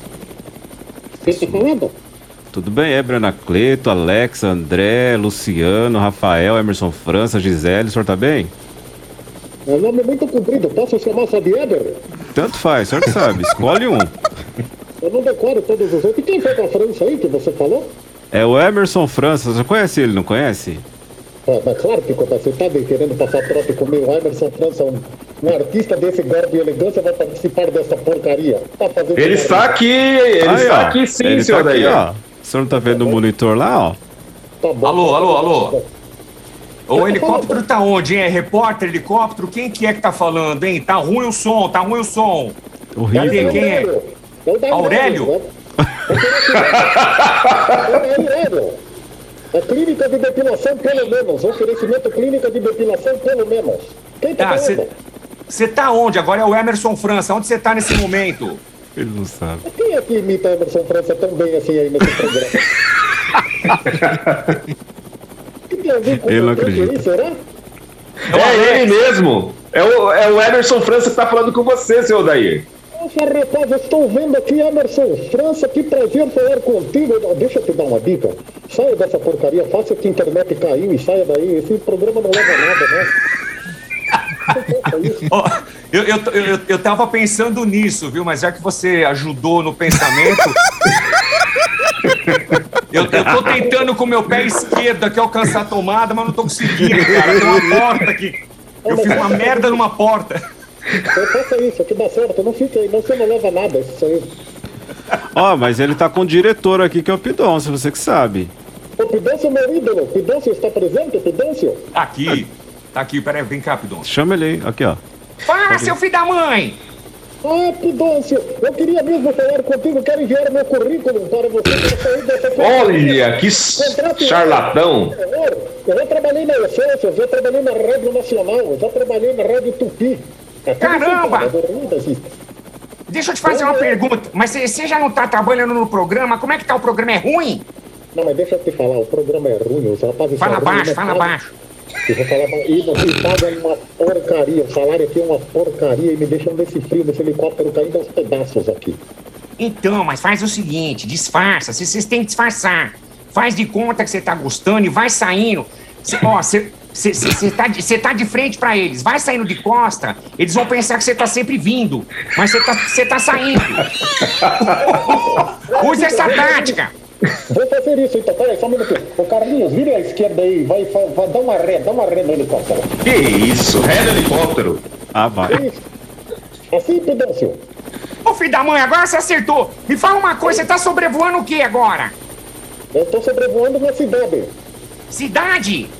Você tá falando? Tudo bem? É Cleto, Alex, André, Luciano, Rafael, Emerson França, Gisele, o senhor tá bem? Meu nome é muito comprido, posso chamar só de Eber? Tanto faz, o senhor que sabe. Escolhe um. Eu não decoro todos os outros. E quem foi da França aí que você falou? É o Emerson França. Você conhece ele, não conhece? É, mas claro que quando você tá bem querendo passar trote comigo, o Emerson França, um, um artista desse gordo e elegância, vai participar dessa porcaria. Tá Ele está aqui, ele Aí, está ó. aqui sim, ele senhor tá aqui, Daí. ó. O senhor não tá vendo o monitor lá, ó? Tá bom. Alô, alô, alô. O helicóptero tá onde, hein? É repórter, helicóptero? Quem que é que tá falando, hein? Tá ruim o som, tá ruim o som. Horrível. Cadê? Quem é? O da Aurélio? né? É o Aurélio. É clínica de depilação, pelo menos. Oferecimento clínica de depilação, pelo menos. Quem tá Tá, falando? você tá onde? Agora é o Emerson França. Onde você tá nesse momento? Ele não sabe. Quem é que imita Emerson França tão bem assim aí nesse programa? Ele não aí, será? É ele mesmo. É o, é o Emerson França que tá falando com você, seu Daí. Nossa, rapaz, eu estou vendo aqui Emerson França, que prazer falar contigo. Deixa eu te dar uma dica. Saia dessa porcaria, faça que a internet caiu e saia daí. Esse programa não leva a nada, né? Eu, eu, eu, eu tava pensando nisso, viu? Mas já que você ajudou no pensamento. Eu, eu tô tentando com o meu pé esquerdo aqui alcançar a tomada, mas não tô conseguindo, cara. Tem uma porta aqui. Eu fiz uma merda numa porta. Então faça isso, que dá certo. Não fique aí, não, você não leva nada. Isso aí. Ó, mas ele tá com o diretor aqui, que é o Pidoncio, você que sabe. O Pidâncio é meu ídolo. Pidâncio está presente, Pidâncio? Tá aqui. Tá aqui, peraí, vem cá, Pidon. Chama ele aí, aqui, ó. Fala, seu filho da mãe! Ah, Pidâncio, eu queria mesmo falar contigo. Quero enviar meu currículo para você para sair dessa Olha, que Contrato- charlatão. Eu já trabalhei na Essência, já trabalhei na Rádio Nacional, já trabalhei na Rádio Tupi. É Caramba! assim. Deixa eu te fazer uma pergunta. Mas você- você já não tá trabalhando no programa? Como é que tá o programa? É ruim? Não, mas deixa eu te falar, o programa é ruim, os rapazes Fala baixo, não fala baixo. Eu vou falar e não me pagam uma porcaria, o salário aqui é uma porcaria e me deixam nesse frio, nesse helicóptero caindo aos pedaços aqui. Então, mas faz o seguinte, disfarça. Vocês vocês têm que disfarçar. Faz de conta que você tá gostando e vai saindo. Cê- ó, você tá, de- tá de frente pra eles, vai saindo de costa, eles vão pensar que você tá sempre vindo, mas você tá, cê tá saindo. Use essa tática. Vou fazer isso então, peraí, só um minutinho. Ô Carlinhos, vira à esquerda aí, vai, vai, vai dar uma ré, dá uma ré no helicóptero. Que isso? Ré do helicóptero. Ah, vai. Isso. Assim, Pidâncio. Ô filho da mãe, agora você acertou. Me fala uma coisa, você tá sobrevoando o que agora? Eu tô sobrevoando uma cidade. Cidade?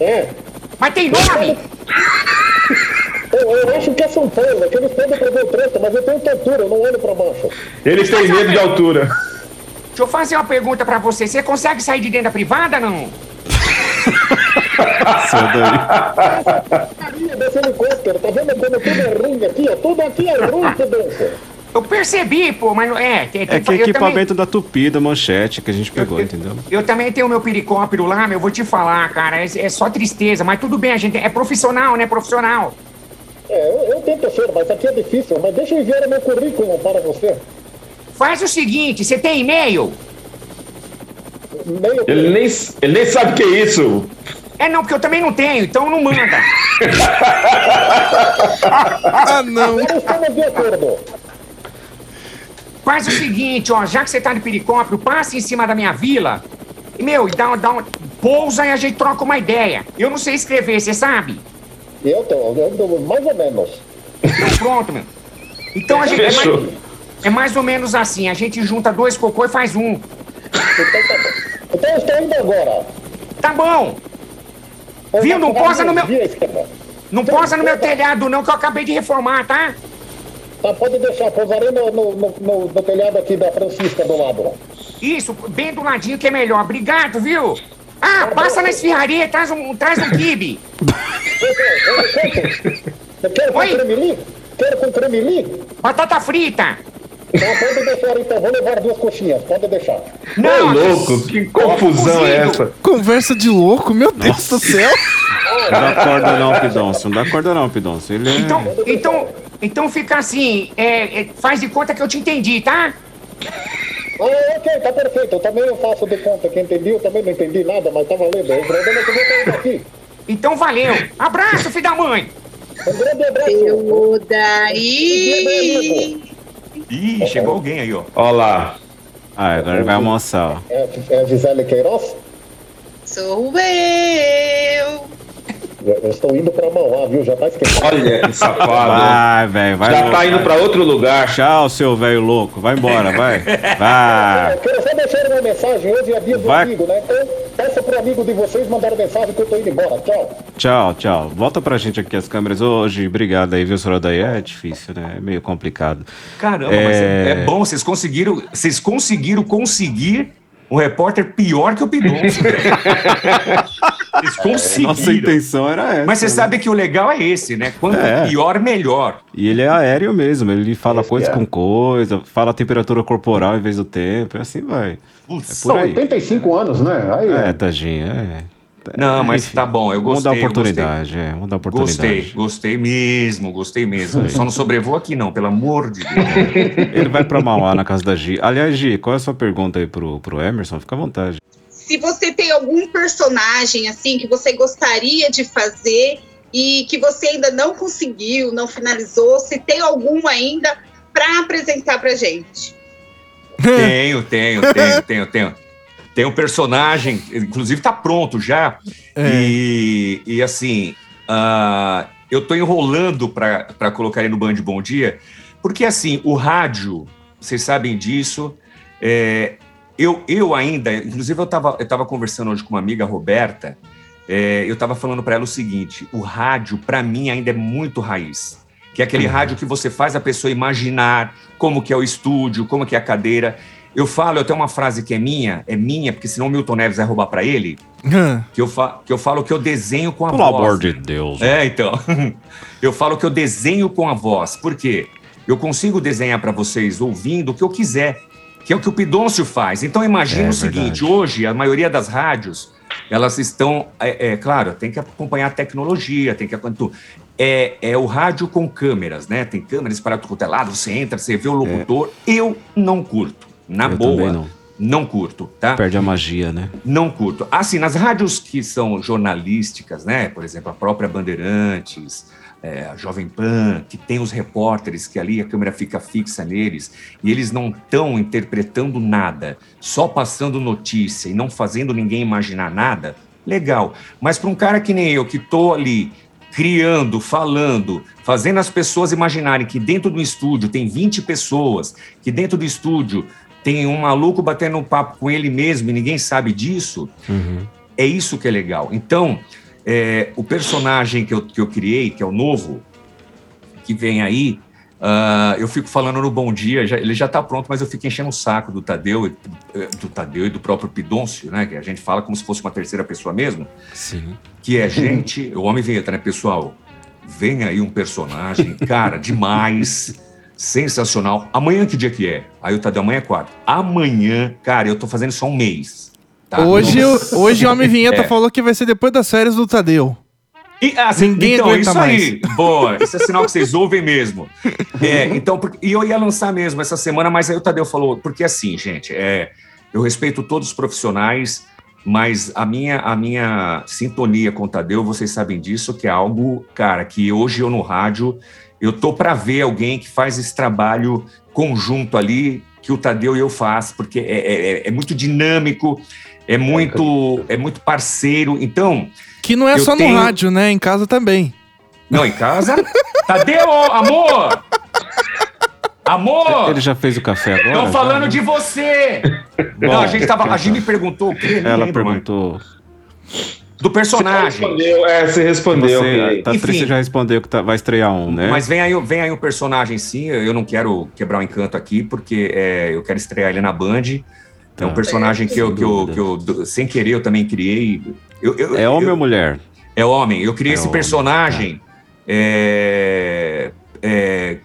É. Mas tem nome? Eu, eu acho que é São Paulo, é que eles podem prever o trânsito, mas eu tenho altura, eu não olho pra baixo. Ele tem medo de altura. Deixa eu fazer uma pergunta pra você. Você consegue sair de dentro da privada, não? Seu Daí. Carinha desse helicóptero, tá vendo como tudo é ruim aqui, ó? Tudo aqui é ruim. Eu percebi, pô, mas não é. Tem, É que é eu, também, equipamento da Tupi, da manchete, que a gente pegou, entendeu? eu também tenho meu pericóptero lá, meu. Vou te falar, cara. É, é só tristeza, mas tudo bem, a gente é profissional, né? Profissional. É, eu, eu tento ser, mas aqui é difícil. Mas deixa eu enviar meu currículo para você. Faz o seguinte: você tem e-mail? Ele nem, ele nem sabe o que é isso. É não, porque eu também não tenho, então não manda. Ah, não. Agora estamos de acordo. Faz o seguinte, ó, já que você tá de pericóptero, passa em cima da minha vila. E, meu, e dá, um- dá um. Pousa e a gente troca uma ideia. Eu não sei escrever, você sabe? Eu tô, eu tô mais ou menos. Então pronto, meu. Então a gente. É Fechou. mais, é mais ou menos assim: a gente junta dois cocô e faz um. Então tá. Então eu estou indo agora. Tá bom! Viu? Não posa no meu. Não posa no meu telhado, não, que eu acabei de reformar, tá? Tá, pode deixar, pousarei no, no, no, no- telhado aqui da Francisca do lado. Isso, bem do ladinho que é melhor. Obrigado, viu? Ah, passa na esfirraria e traz um, traz um kibe. Você quer com Oi? cremili? Quer com cremili? Batata frita. Tá, pode deixar então, vou levar duas coxinhas, pode deixar. Ô, louco, que confusão é essa? Conversa de louco, meu Deus do céu. Não dá corda não, Pidoncio. Não dá corda não, Pidoncio. Ele é... Então, então, então fica assim, é, é, faz de conta que eu te entendi, tá? Ah, ok, tá perfeito. Eu também eu faço de conta que entendi, eu também não entendi nada, mas tá valendo. O problema é que eu vou sair daqui. Então valeu. Abraço, filho da mãe. Um grande abraço. Eu daí. Ih, chegou alguém aí, ó. Ó lá. Ah, agora ele vai almoçar, ó. É, é a Gisele Queiroz? Sou eu. Eu eu estou indo pra Mauá, viu? Já tá esquecendo. Olha que safado. Vai, velho, vai. Já louco, tá indo vai. pra outro lugar. Tchau, seu velho louco. Vai embora, vai. Vai. Eu quero só deixar uma mensagem. Hoje é dia do Vai. amigo, né? Então, peça pro amigo de vocês mandar mensagem que eu tô indo embora. Tchau. Tchau, tchau. Volta pra gente aqui as câmeras hoje. Obrigado aí, viu, senhora daí? É difícil, né? É meio complicado. Caramba, mas é, é bom, vocês conseguiram, vocês conseguiram conseguir um repórter pior que o Pidoncio. velho. Vocês conseguiram. Nossa intenção era essa. Mas você né? sabe que o legal é esse, né? Quanto É. pior, melhor. E ele é aéreo mesmo, ele fala coisa é. com coisa, fala a temperatura corporal em vez do tempo, e assim vai. É por São aí. 85 anos, né? Aí, É, tadinho, é. Não, mas Enfim, tá bom, eu Vamos gostei. dar eu oportunidade, é, vamos dar Gostei, oportunidade. gostei, gostei mesmo, gostei mesmo. Só não sobrevoo aqui não, pelo amor de Deus. Ele vai pra Mauá na casa da Gi. Aliás, Gi, qual é a sua pergunta aí pro, pro Emerson? Fica à vontade. Se você tem algum personagem assim que você gostaria de fazer e que você ainda não conseguiu, não finalizou, se tem algum ainda para apresentar pra gente. Tenho, tenho, tenho, tenho, tenho. Tem um personagem, inclusive tá pronto já. E, e assim, ah, eu tô enrolando para colocar ele no Band Bom Dia, porque assim, o rádio, vocês sabem disso. é, eu, eu ainda, inclusive eu tava, eu tava conversando hoje com uma amiga, Roberta, é, eu tava falando para ela o seguinte: o rádio, para mim, ainda é muito raiz. Que é aquele rádio que você faz a pessoa imaginar como que é o estúdio, como que é a cadeira. Eu falo, eu tenho uma frase que é minha, é minha, porque senão o Milton Neves vai roubar para ele, que eu, fa que eu falo que eu desenho com a Pelo voz. amor de Deus. É, então. eu falo que eu desenho com a voz. Por quê? Eu consigo desenhar para vocês ouvindo o que eu quiser, que é o que o Pidoncio faz. Então imagina É o seguinte, hoje a maioria das rádios, elas estão, é, é, claro, tem que acompanhar a tecnologia, tem que acompanhar tudo. É, é o rádio com câmeras, né? Tem câmeras para todo é lado, você entra, você vê o locutor. Eu não curto, na Eu boa. não. não curto, tá? Perde a magia, né? Não curto. Assim, nas rádios que são jornalísticas, né? Por exemplo, a própria Bandeirantes, é, a Jovem Pan, que tem os repórteres que ali a câmera fica fixa neles e eles não estão interpretando nada, só passando notícia e não fazendo ninguém imaginar nada, legal. Mas para um cara que nem eu, que tô ali criando, falando, fazendo as pessoas imaginarem que dentro do estúdio tem 20 pessoas, que dentro do estúdio tem um maluco batendo um papo com ele mesmo e ninguém sabe disso, é isso que é legal. Então, é, o personagem que eu, que eu criei, que é o novo, que vem aí, ah, eu fico falando no Bom Dia, já- ele já está pronto, mas eu fico enchendo o saco do Tadeu, e- eh, do Tadeu e do próprio Pidoncio, né? Que a gente fala como se fosse uma terceira pessoa mesmo. Sim. Que é gente, o homem vinheta, né, pessoal? Vem aí um personagem, cara, demais, sensacional. Amanhã que dia que é? Aí o Tadeu, amanhã é quarto. Amanhã, cara, eu tô fazendo só um mês. tá? Hoje, Nossa. hoje o Homem Vinheta É. falou que vai ser depois das férias do Tadeu. E, ah, sim, Ninguém então, isso mais. aí. Boa, isso é sinal que vocês ouvem mesmo. É, então, porque- e eu ia lançar mesmo essa semana, mas aí o Tadeu falou, porque assim, gente, é, eu respeito todos os profissionais, mas a minha, a minha sintonia com o Tadeu, vocês sabem disso, que é algo, cara, que hoje eu no rádio, eu tô para ver alguém que faz esse trabalho conjunto ali, que o Tadeu e eu faz, porque é, é- é- é muito dinâmico, é muito, é muito parceiro. Então. Que não é só tenho- no rádio, né? Em casa também. não, em casa? Tadeu, amor! Amor! Ele já fez o café agora? Estão já, falando né? de você! Bom, não, a gente tava. A então. Jimmy perguntou o quê? Ela lembro, mano. perguntou. Do personagem. respondeu, é, você respondeu. Você, tá Enfim. triste já respondeu que tá- vai estrear um, né? Mas vem aí, vem aí um personagem, sim. Eu não quero quebrar o encanto aqui, porque é, eu quero estrear ele na Band. É um Tá. personagem que eu, que, eu, que eu, do- sem querer, eu também criei. Eu- eu- É homem eu- ou mulher? É homem. Eu criei É esse homem, personagem é, é,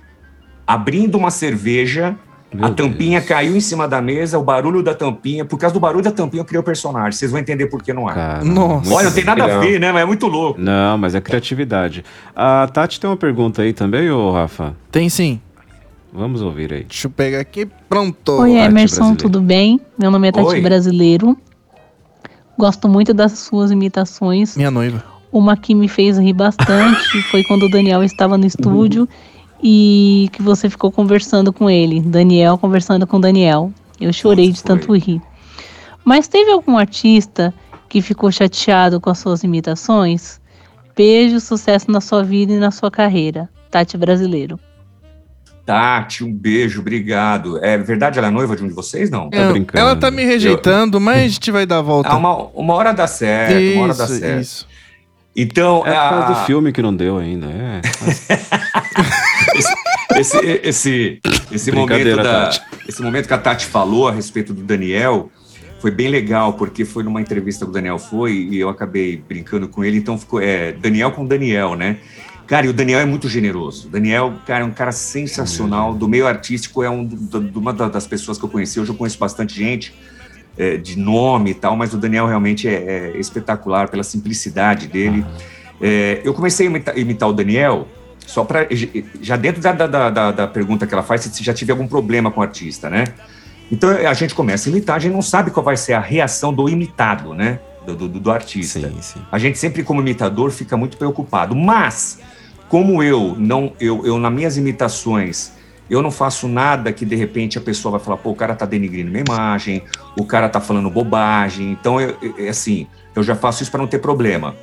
abrindo uma cerveja. Meu a tampinha caiu em cima da mesa, o barulho da tampinha. Por causa do barulho da tampinha, eu criei o personagem. Vocês vão entender por que não é. Cara, Nossa. Olha, não tem nada a ver, né? Mas é muito louco. Não, mas é criatividade. A Tati tem uma pergunta aí também, ô Rafa? Tem sim. Vamos ouvir aí. Deixa eu pegar aqui. Pronto. Oi, Emerson, tudo bem? Meu nome é Tati Oi. Brasileiro. Gosto muito das suas imitações. Minha noiva. uma que me fez rir bastante foi quando o Daniel estava no estúdio e que você ficou conversando com ele. Daniel conversando com o Daniel. Eu chorei de tanto rir. Mas teve algum artista que ficou chateado com as suas imitações? Beijo, sucesso na sua vida e na sua carreira. Tati Brasileiro. Tati, um beijo, obrigado. É verdade, ela é noiva de um de vocês? Não? É, ela tá me rejeitando, mas a gente vai dar a volta. Ah, uma, uma hora dá certo, uma hora dá Isso, certo. isso. Então, É por causa a- do filme que não deu ainda. É. esse, esse, esse, momento Brincadeira, da, Tati. esse momento que a Tati falou a respeito do Daniel foi bem legal, porque foi numa entrevista que o Daniel foi e eu acabei brincando com ele, então ficou é, Daniel com Daniel, né? Cara, e o Daniel é muito generoso. O Daniel, cara, é um cara sensacional. Do meio artístico, é um, do- uma da- das pessoas que eu conheci. Hoje eu conheço bastante gente é, de nome e tal, mas o Daniel realmente é, é espetacular pela simplicidade dele. É, eu comecei a imitar, imitar o Daniel só para já dentro da, da, da, da pergunta que ela faz, se já tive algum problema com o artista, né? Então a gente começa a imitar, a gente não sabe qual vai ser a reação do imitado, né? Do, do, do artista. A gente sempre, como imitador, fica muito preocupado. Mas, como eu não, eu, eu nas minhas imitações, eu não faço nada que de repente a pessoa vai falar, pô, o cara tá denigrindo minha imagem, o cara tá falando bobagem. Então, eu, eu- é assim, eu já faço isso para não ter problema.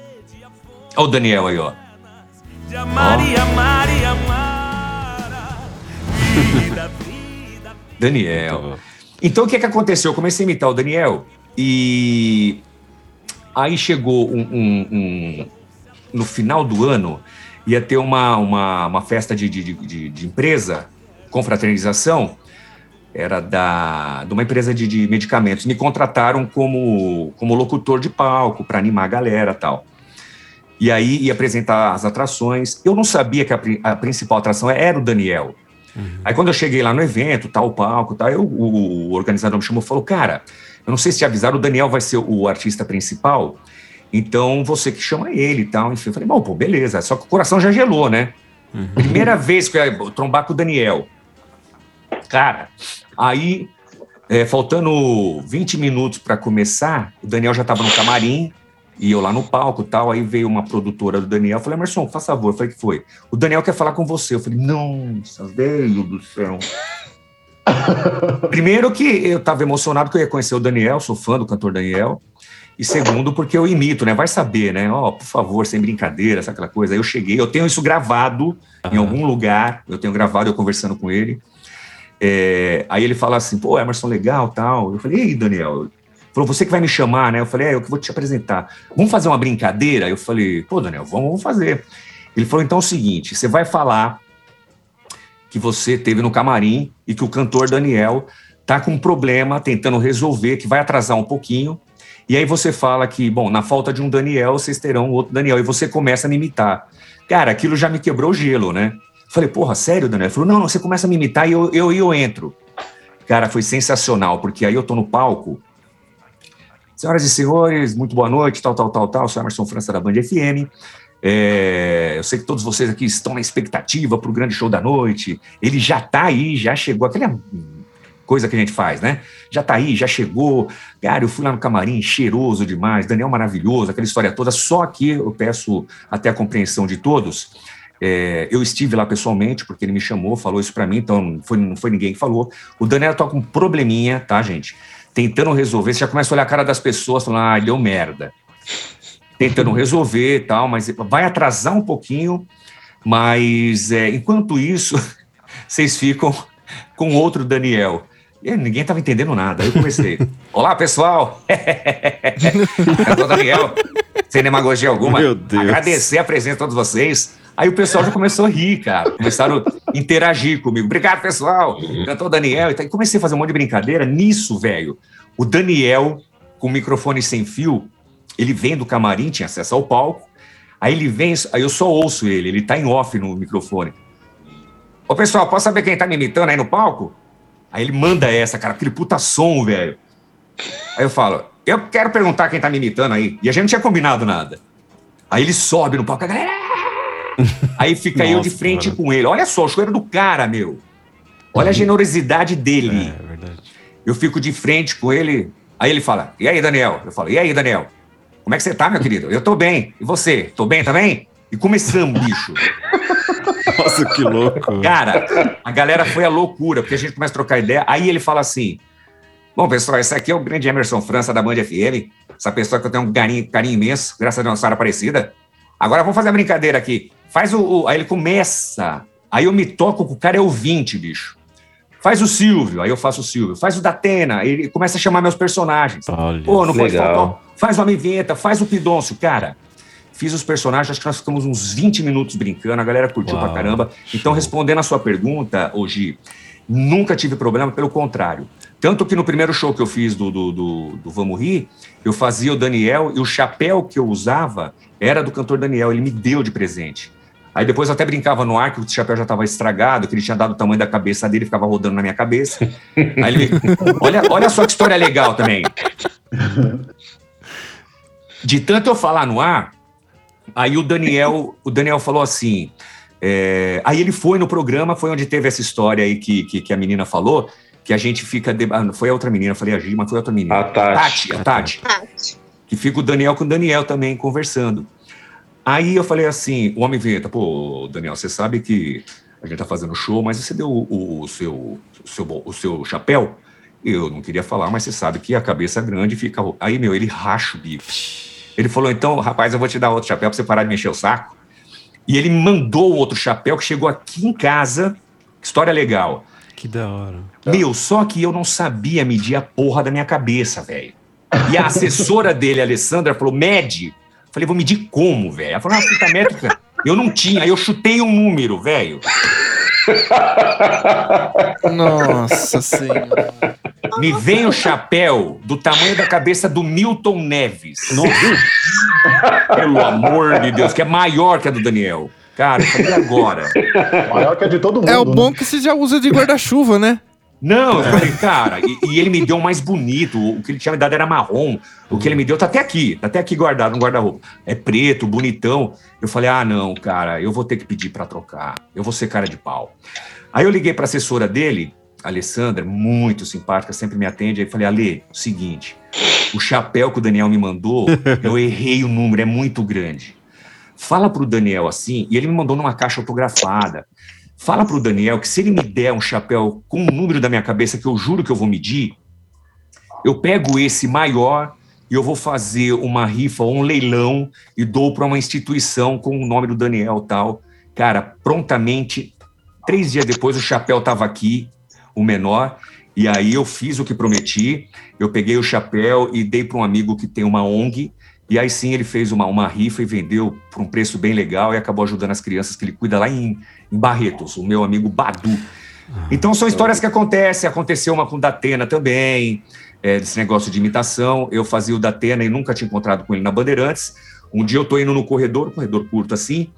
Olha o Daniel aí, ó. Maria, Maria, Daniel. Então o que, que aconteceu? Eu comecei a imitar o Daniel e aí chegou um, um- um- no final do ano ia ter uma, uma, uma festa de, de, de- de- de empresa, confraternização, era da, de uma empresa de, de medicamentos. Me contrataram como, como locutor de palco para animar a galera tal. E aí ia apresentar as atrações. Eu não sabia que a, a principal atração era o Daniel. Aí quando eu cheguei lá no evento, tal, o palco, tal, eu, o, o organizador me chamou e falou, cara, eu não sei se te avisaram, o Daniel vai ser o artista principal, então você que chama ele e tal. Enfim, eu falei, bom, pô, beleza. Só que o coração já gelou, né? Primeira vez que eu ia trombar com o Daniel. Cara, aí, é, faltando 20 minutos para começar, o Daniel já estava no camarim e eu lá no palco tal. Aí veio uma produtora do Daniel. Eu falei, Emerson, faz favor. Eu falei, que foi? O Daniel quer falar com você. Eu falei, nossa, velho do céu. Primeiro que eu estava emocionado que eu ia conhecer o Daniel, sou fã do cantor Daniel. E segundo, porque eu imito, né? Vai saber, né? Ó, por favor, sem brincadeira, sabe aquela coisa. Aí eu cheguei, eu tenho isso gravado em algum lugar, eu tenho gravado eu conversando com ele. É, aí ele fala assim, pô, Emerson, legal, tal. Eu falei, e aí, Daniel? Falou, você que vai me chamar, né? Eu falei, é, eu que vou te apresentar. Vamos fazer uma brincadeira? Eu falei, pô, Daniel, vamos, vamos fazer. Ele falou, então é o seguinte, você vai falar que você teve no camarim e que o cantor Daniel tá com um problema tentando resolver, que vai atrasar um pouquinho. E aí você fala que, bom, na falta de um Daniel, vocês terão outro Daniel. E você começa a me imitar. Cara, aquilo já me quebrou o gelo, né? Falei, porra, sério, Daniel? Ele falou, não, não, você começa a me imitar e eu, eu, eu entro. Cara, foi sensacional, porque aí eu tô no palco. Senhoras e senhores, muito boa noite, tal, tal, tal, tal. Sou Emerson França da Band FM. É, eu sei que todos vocês aqui estão na expectativa para o grande show da noite. Ele já tá aí, já chegou. Aquela coisa que a gente faz, né? Já tá aí, já chegou. Cara, eu fui lá no camarim, cheiroso demais, Daniel maravilhoso, aquela história toda. Só que eu peço até a compreensão de todos. É, eu estive lá pessoalmente, porque ele me chamou, falou isso para mim, então não foi, não foi ninguém que falou. O Daniel tá com um probleminha, tá, gente? Tentando resolver. Você já começa a olhar a cara das pessoas, falando, ah, deu merda. Tentando resolver e tal, mas vai atrasar um pouquinho. Mas é, enquanto isso, vocês ficam com outro Daniel. E ninguém estava entendendo nada. Aí eu comecei. Olá, pessoal! Eu sou o Daniel. Sem demagogia alguma. Meu Deus. Agradecer a presença de todos vocês. Aí o pessoal já começou a rir, cara. Começaram a interagir comigo. Obrigado, pessoal. Cantou o Daniel. E comecei a fazer um monte de brincadeira. Nisso, velho, o Daniel, com o microfone sem fio, ele vem do camarim, tinha acesso ao palco. Aí ele vem, aí eu só ouço ele, ele tá em off no microfone. Ô, pessoal, posso saber quem tá me imitando aí no palco? Aí ele manda essa, cara, aquele puta som, velho. Aí eu falo, eu quero perguntar quem tá me imitando aí. E a gente não tinha combinado nada. Aí ele sobe no palco, a galera. Aí fica eu de Nossa, frente com ele. Olha só, o choeiro do cara, meu. Olha a generosidade dele. É verdade. Eu fico de frente com ele. Aí ele fala, e aí, Daniel? Eu falo, e aí, Daniel? Como é que você tá, meu querido? Eu tô bem. E você? Tô bem também? E começamos, bicho. Nossa, que louco. Cara, a galera foi a loucura, porque a gente começa a trocar ideia. Aí ele fala assim: Bom, pessoal, esse aqui é o grande Emerson França da Band FM. Essa pessoa que eu tenho um carinho, carinho imenso, graças a Deus, Sara Aparecida. Agora vamos fazer a brincadeira aqui. Faz o, o- Aí ele começa. Aí eu me toco que o cara é ouvinte, bicho. Faz o Silvio, aí eu faço o Silvio. Faz o Datena, ele começa a chamar meus personagens. Pô, não pode Legal. faltar. Faz o Homem Vinheta, faz o Pidôncio. Cara, fiz os personagens, acho que nós ficamos uns 20 minutos brincando, a galera curtiu Uau, pra caramba. Então, respondendo a sua pergunta, hoje, nunca tive problema, pelo contrário. Tanto que no primeiro show que eu fiz do, do, do, do Vamos Rir, eu fazia o Daniel e o chapéu que eu usava era do cantor Daniel, ele me deu de presente. Aí depois eu até brincava no ar que o chapéu já estava estragado, que ele tinha dado o tamanho da cabeça dele, ficava rodando na minha cabeça. Aí ele, olha, olha só que história legal também. De tanto eu falar no ar, aí o Daniel, o Daniel falou assim. é, aí ele foi no programa, foi onde teve essa história aí que, que, que a menina falou, que a gente fica. de- ah, foi a outra menina, eu falei a Gi, mas foi a outra menina. A Tati. a Tati. Que fica o Daniel com o Daniel também conversando. Aí eu falei assim: o homem vinheta, pô, Daniel, você sabe que a gente tá fazendo show, mas você deu o, o- seu, o, seu, o seu chapéu? Eu não queria falar, mas você sabe que a cabeça grande fica. Aí, meu, ele racha o bico. Ele falou: então, rapaz, eu vou te dar outro chapéu pra você parar de mexer o saco. E ele mandou outro chapéu que chegou aqui em casa. História legal. Que da hora. Meu, só que eu não sabia medir a porra da minha cabeça, velho. E a assessora dele, a Alessandra, falou: mede. Falei, vou medir como, velho? Ela falou: ah, fita métrica. Eu não tinha, aí eu chutei um número, velho. Nossa senhora. Me vem o chapéu do tamanho da cabeça do Milton Neves. Pelo amor de Deus, que é maior que a do Daniel. Cara, "E agora. Maior que a de todo mundo. É o né? bom que você já usa de guarda-chuva, né? Não, eu falei, cara, e, e ele me deu um mais bonito. O que ele tinha me dado era marrom. O que ele me deu tá até aqui, tá até aqui guardado no guarda-roupa. É preto, bonitão. Eu falei, ah, não, cara, eu vou ter que pedir pra trocar. Eu vou ser cara de pau. Aí eu liguei pra assessora dele, Alessandra, muito simpática, sempre me atende. Aí falei, Ale, seguinte, o chapéu que o Daniel me mandou, eu errei o número, é muito grande. Fala pro Daniel assim, e ele me mandou numa caixa autografada. Fala pro Daniel que se ele me der um chapéu com o número da minha cabeça, que eu juro que eu vou medir, eu pego esse maior e eu vou fazer uma rifa ou um leilão e dou para uma instituição com o nome do Daniel tal. Cara, prontamente, três dias depois, o chapéu estava aqui, o menor, e aí eu fiz o que prometi. Eu peguei o chapéu e dei para um amigo que tem uma ONG. E aí sim ele fez uma, uma rifa e vendeu por um preço bem legal e acabou ajudando as crianças que ele cuida lá em, em Barretos, o meu amigo Badu. Então são histórias que acontecem. Aconteceu uma com o Datena também, é, desse negócio de imitação. Eu fazia o Datena e nunca tinha encontrado com ele na Bandeirantes. Um dia eu tô indo no corredor, corredor curto assim,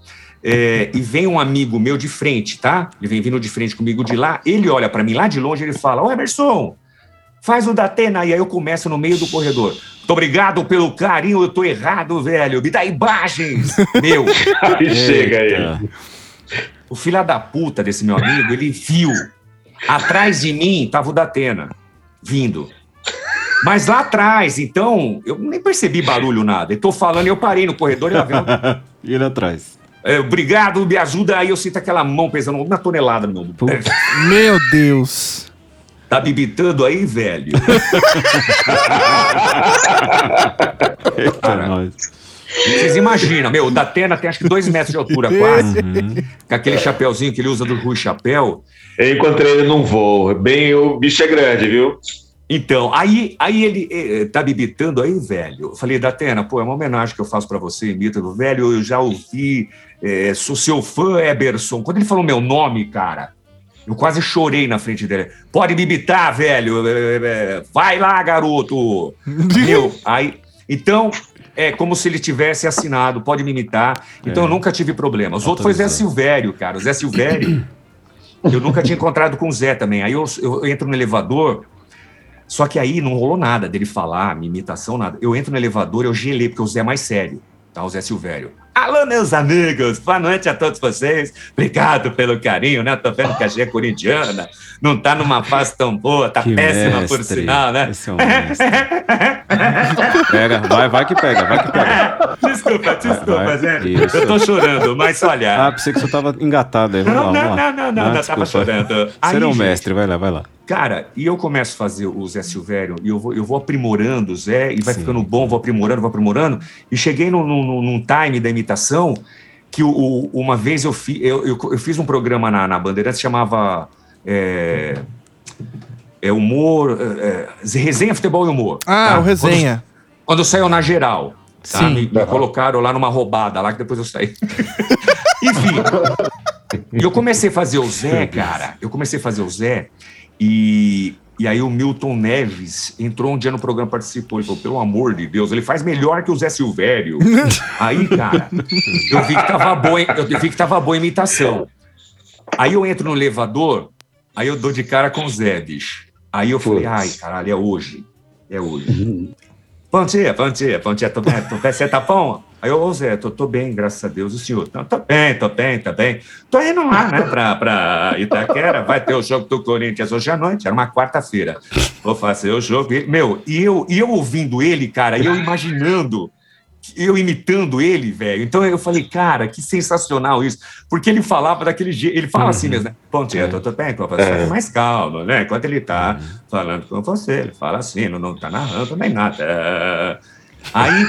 é, e vem um amigo meu de frente, tá? Ele vem vindo de frente comigo de lá. Ele olha para mim lá de longe e ele fala: Ô Emerson, faz o Datena. E aí eu começo no meio do corredor. Muito obrigado pelo carinho, eu tô errado, velho. Me dá imagens. Meu. Aí chega ele. O filho da puta desse meu amigo, ele viu. Atrás de mim tava o Datena, vindo. Mas lá atrás, então, eu nem percebi barulho, nada. Eu tô falando, eu parei no corredor e lá vem. E ele atrás. É, obrigado, me ajuda. Aí eu sinto aquela mão pesando uma tonelada no meu. Meu Deus. Tá bibitando aí, velho? Eita, nós. Vocês imaginam, meu, o Datena tem acho que dois metros de altura quase. Com aquele chapéuzinho que ele usa do Rui Chapéu. Eu encontrei ele num voo. Bem, o bicho é grande, viu? Então, aí, aí ele eh, tá bibitando aí, velho. Eu falei, Datena, pô, é uma homenagem que eu faço pra você, imita do velho, eu já ouvi, eh, sou seu fã, Eberson. Quando ele falou meu nome, cara, eu quase chorei na frente dele. Pode bibitar, velho, eh, eh, vai lá, garoto. Meu, aí, então, é como se ele tivesse assinado, pode me imitar. Então, É. eu nunca tive problema. Os outros foi Zé Silvério, cara. O Zé Silvério, eu nunca tinha encontrado com o Zé também. Aí eu, eu entro no elevador, só que aí não rolou nada dele falar, minha imitação, nada. Eu entro no elevador, eu gelei, porque o Zé é mais sério, tá? O Zé Silvério. Alô, meus amigos, boa noite a todos vocês. Obrigado pelo carinho, né? Tô vendo que a G é corintiana, não tá numa fase tão boa, tá Que péssima por mestre. sinal, né? Esse é um. Pega, vai, vai que pega, vai que pega. Desculpa, desculpa, Vai, gente. isso. Eu tô chorando, mas olha. Ah, pensei que você tava engatado aí. Vamos Não, lá, não, lá. não, não, não, Ah, não, tava chorando. É um mestre, vai lá, vai lá. Cara, e eu começo a fazer o Zé Silvério, e eu vou, eu vou aprimorando o Zé, e vai ficando bom, vou aprimorando, vou aprimorando, e cheguei num, num, num time da imitação que o, o- uma vez eu, fi, eu, eu, eu fiz um programa na, na Bandeirantes chamava é, é Humor, é, é, Resenha, Futebol e Humor. Ah, tá? o resenha. Quando, quando saiu na geral, tá? Sim. Me, me colocaram lá numa roubada, lá que depois eu saí. Enfim, e eu comecei a fazer o Zé, cara. Eu comecei a fazer o Zé e, e aí o Milton Neves entrou um dia no programa, participou. Ele falou, pelo amor de Deus, ele faz melhor que o Zé Silvério. aí, cara, eu vi que tava boa, eu vi que tava boa a imitação. Aí eu entro no elevador, aí eu dou de cara com o Zé, bicho. Aí eu falei, ai, caralho, é hoje. É hoje. Bom dia, bom dia, bom dia, tô tô você tá bom? Aí eu, ô Zé, tô, tô bem, graças a Deus, o senhor? Não, tô bem, tô bem, tá bem. Tô indo lá, né, pra, pra Itaquera, vai ter o jogo do Corinthians hoje à noite, era uma quarta-feira. Vou fazer o jogo. E, meu, e eu, e eu ouvindo ele, cara, e eu imaginando, eu imitando ele, velho. Então eu falei, cara, que sensacional isso. Porque ele falava daquele jeito, ele fala assim mesmo, né? Bom dia, tô, tô bem, tô É. mais calmo, né? Enquanto ele tá falando com você, ele fala assim, não, não tá narrando nem nada. É. Aí.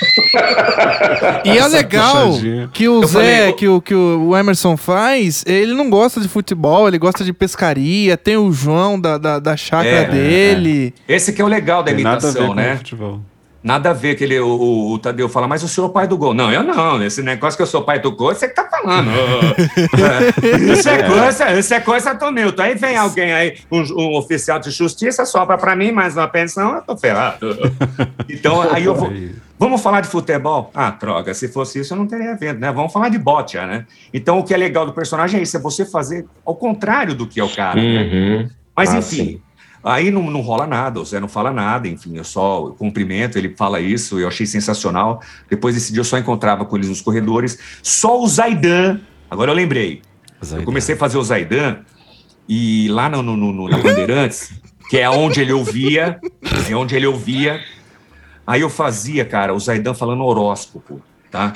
E é legal que o Eu Zé, falei, que, o, que o Emerson faz, ele não gosta de futebol, ele gosta de pescaria, tem o João da, da, da chácara É, dele. Esse que é o legal da imitação, né? Nada a ver que ele, o, o, o Tadeu fala, mas o senhor é o pai do gol. Não, eu não. Esse negócio que eu sou pai do gol, você que tá falando. É, isso é coisa, isso é coisa do Milton. Aí vem alguém aí, um, um oficial de justiça, sobra pra mim mais uma pensão, eu tô ferrado. Então, aí eu vou. Vamos falar de futebol? Ah, droga, se fosse isso eu não teria vendo, né? Vamos falar de bote, né? Então, o que é legal do personagem é isso, é você fazer ao contrário do que é o cara, né? Uhum. Mas, Ah, enfim, sim. Aí não, não rola nada, o Zé não fala nada, enfim, eu só cumprimento, ele fala isso, eu achei sensacional. Depois desse dia eu só encontrava com eles nos corredores. Só o Zaidan, agora eu lembrei. Eu comecei a fazer o Zaidan e lá no, no, no, no- na Bandeirantes, que é onde ele ouvia, é onde ele ouvia. Aí eu fazia, cara, o Zaidan falando horóscopo, tá?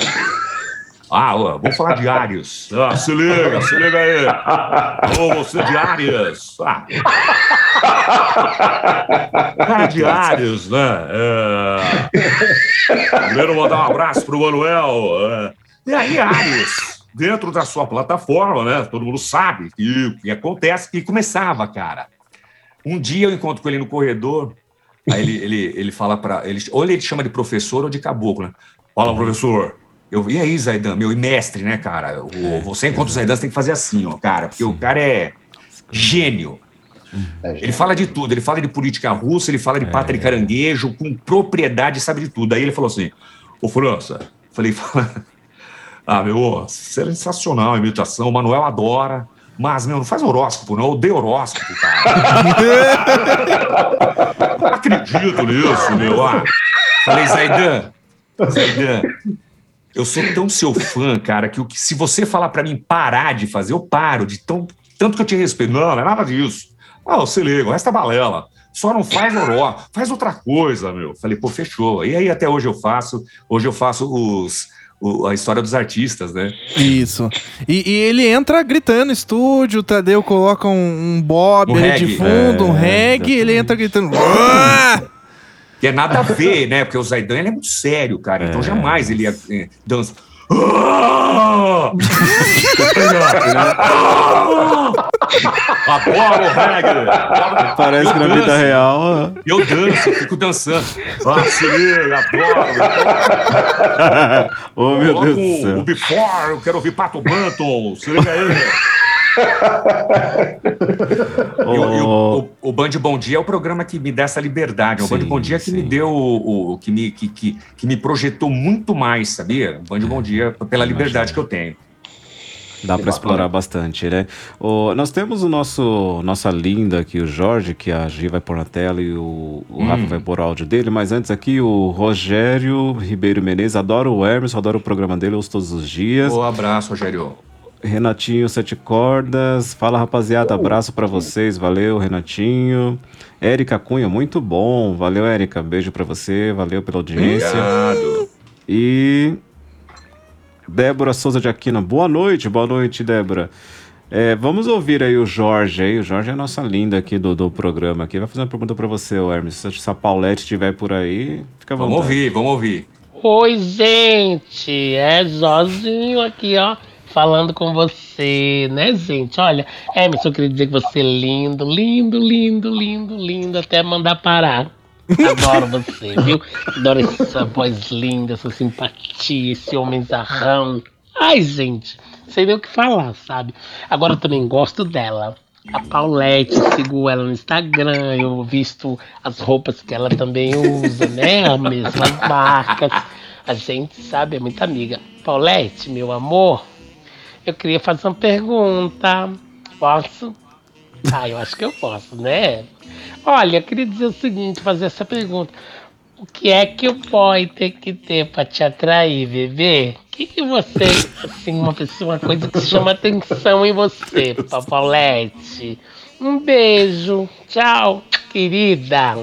Ah, ó, vamos falar de Áries. Ah, se liga, se liga aí. Ô, você de Áries. Ah. Cara de Áries, né? É... Primeiro mandar um abraço pro Manuel. é. E aí, Áries, dentro da sua plataforma, né? Todo mundo sabe o que acontece. E começava, cara. Um dia eu encontro com ele no corredor, aí ele, ele, ele fala para ele, ou ele chama de professor ou de caboclo, né? Fala, professor. Eu, e aí, Zaidan, meu e mestre, né, cara? O, você encontra o Zaidan, você tem que fazer assim, ó, cara, porque o cara é gênio. Ele fala de tudo, ele fala de política russa, ele fala de pátria e caranguejo, com propriedade, sabe de tudo. Aí ele falou assim: Ô França, falei, fala, ah, meu, sensacional a imitação, o Manuel adora, mas, meu, não faz horóscopo, não, eu odeio horóscopo, cara. não acredito nisso, meu. Ah. Falei, Zaidan, Zaidan, eu sou tão seu fã, cara, que, o que se você falar pra mim parar de fazer, eu paro, de tão, tanto que eu te respeito. Não, não é nada disso. Ah, você liga, o resto é balela. Só não faz oró, faz outra coisa, meu. Falei, pô, fechou. E aí até hoje eu faço, hoje eu faço os, o- a história dos artistas, né? Isso. E, e ele entra gritando no estúdio, o Tadeu coloca um, um bob Um ali reggae. de fundo, um É, reggae, ele entra gritando. Que é nada a ver, né? Porque o Zaidan ele é muito sério, cara. Então jamais ele ia eh, dança. Adoro o reggae! Parece que na Eu vida danço. real. Eu danço, fico dançando. Ah, se liga, adoro! oh, meu Deus do o- céu. O Before, eu quero ouvir Pato Banton, se liga aí. O- o, o, o Band Bom Dia é o programa que me dá essa liberdade. É o Band Sim, Bom Dia que me deu o, que, me, que, que, que me projetou muito mais, sabia? O Band Bom Dia pela liberdade que eu tenho. Dá bacana. explorar bastante, né? O, nós temos o nosso nossa linda aqui, o Jorge, que a Gi vai pôr na tela e o, o Hum. Rafa vai pôr o áudio dele, mas antes aqui o Rogério Ribeiro Menezes, adoro o Hermes, adoro o programa dele, ouço todos os dias. Um abraço, Rogério. Renatinho Sete Cordas, fala rapaziada, abraço pra vocês, valeu Renatinho. Érica Cunha, muito bom, valeu Érica, beijo pra você, valeu pela audiência. Obrigado. E Débora Souza de Aquino, boa noite, boa noite Débora. É, vamos ouvir aí o Jorge aí, o Jorge é a nossa linda aqui do, do programa aqui, vai fazer uma pergunta pra você, Hermes, se a Paulette estiver por aí, fica à Vamos vontade. ouvir, vamos ouvir. Oi, gente, é Jozinho aqui, ó, falando com você, né, gente? Olha, Emerson, eu queria dizer que você é lindo, lindo, lindo, lindo, lindo, até mandar parar. Adoro você, viu? Adoro essa voz linda, essa simpatia, esse homenzarrão. Ai, gente, sei nem o que falar, sabe? Agora eu também gosto dela. A Paulette, sigo ela no Instagram, eu visto as roupas que ela também usa, né? As mesmas marcas. A gente sabe, é muito amiga. Paulette, meu amor, eu queria fazer uma pergunta. Posso? Ah, eu acho que eu posso, né? Olha, eu queria dizer o seguinte, fazer essa pergunta. O que é que o boy tem que ter pra te atrair, bebê? O que, que você, assim, uma pessoa, uma coisa que chama atenção em você, Paulette? Um beijo. Tchau, querida.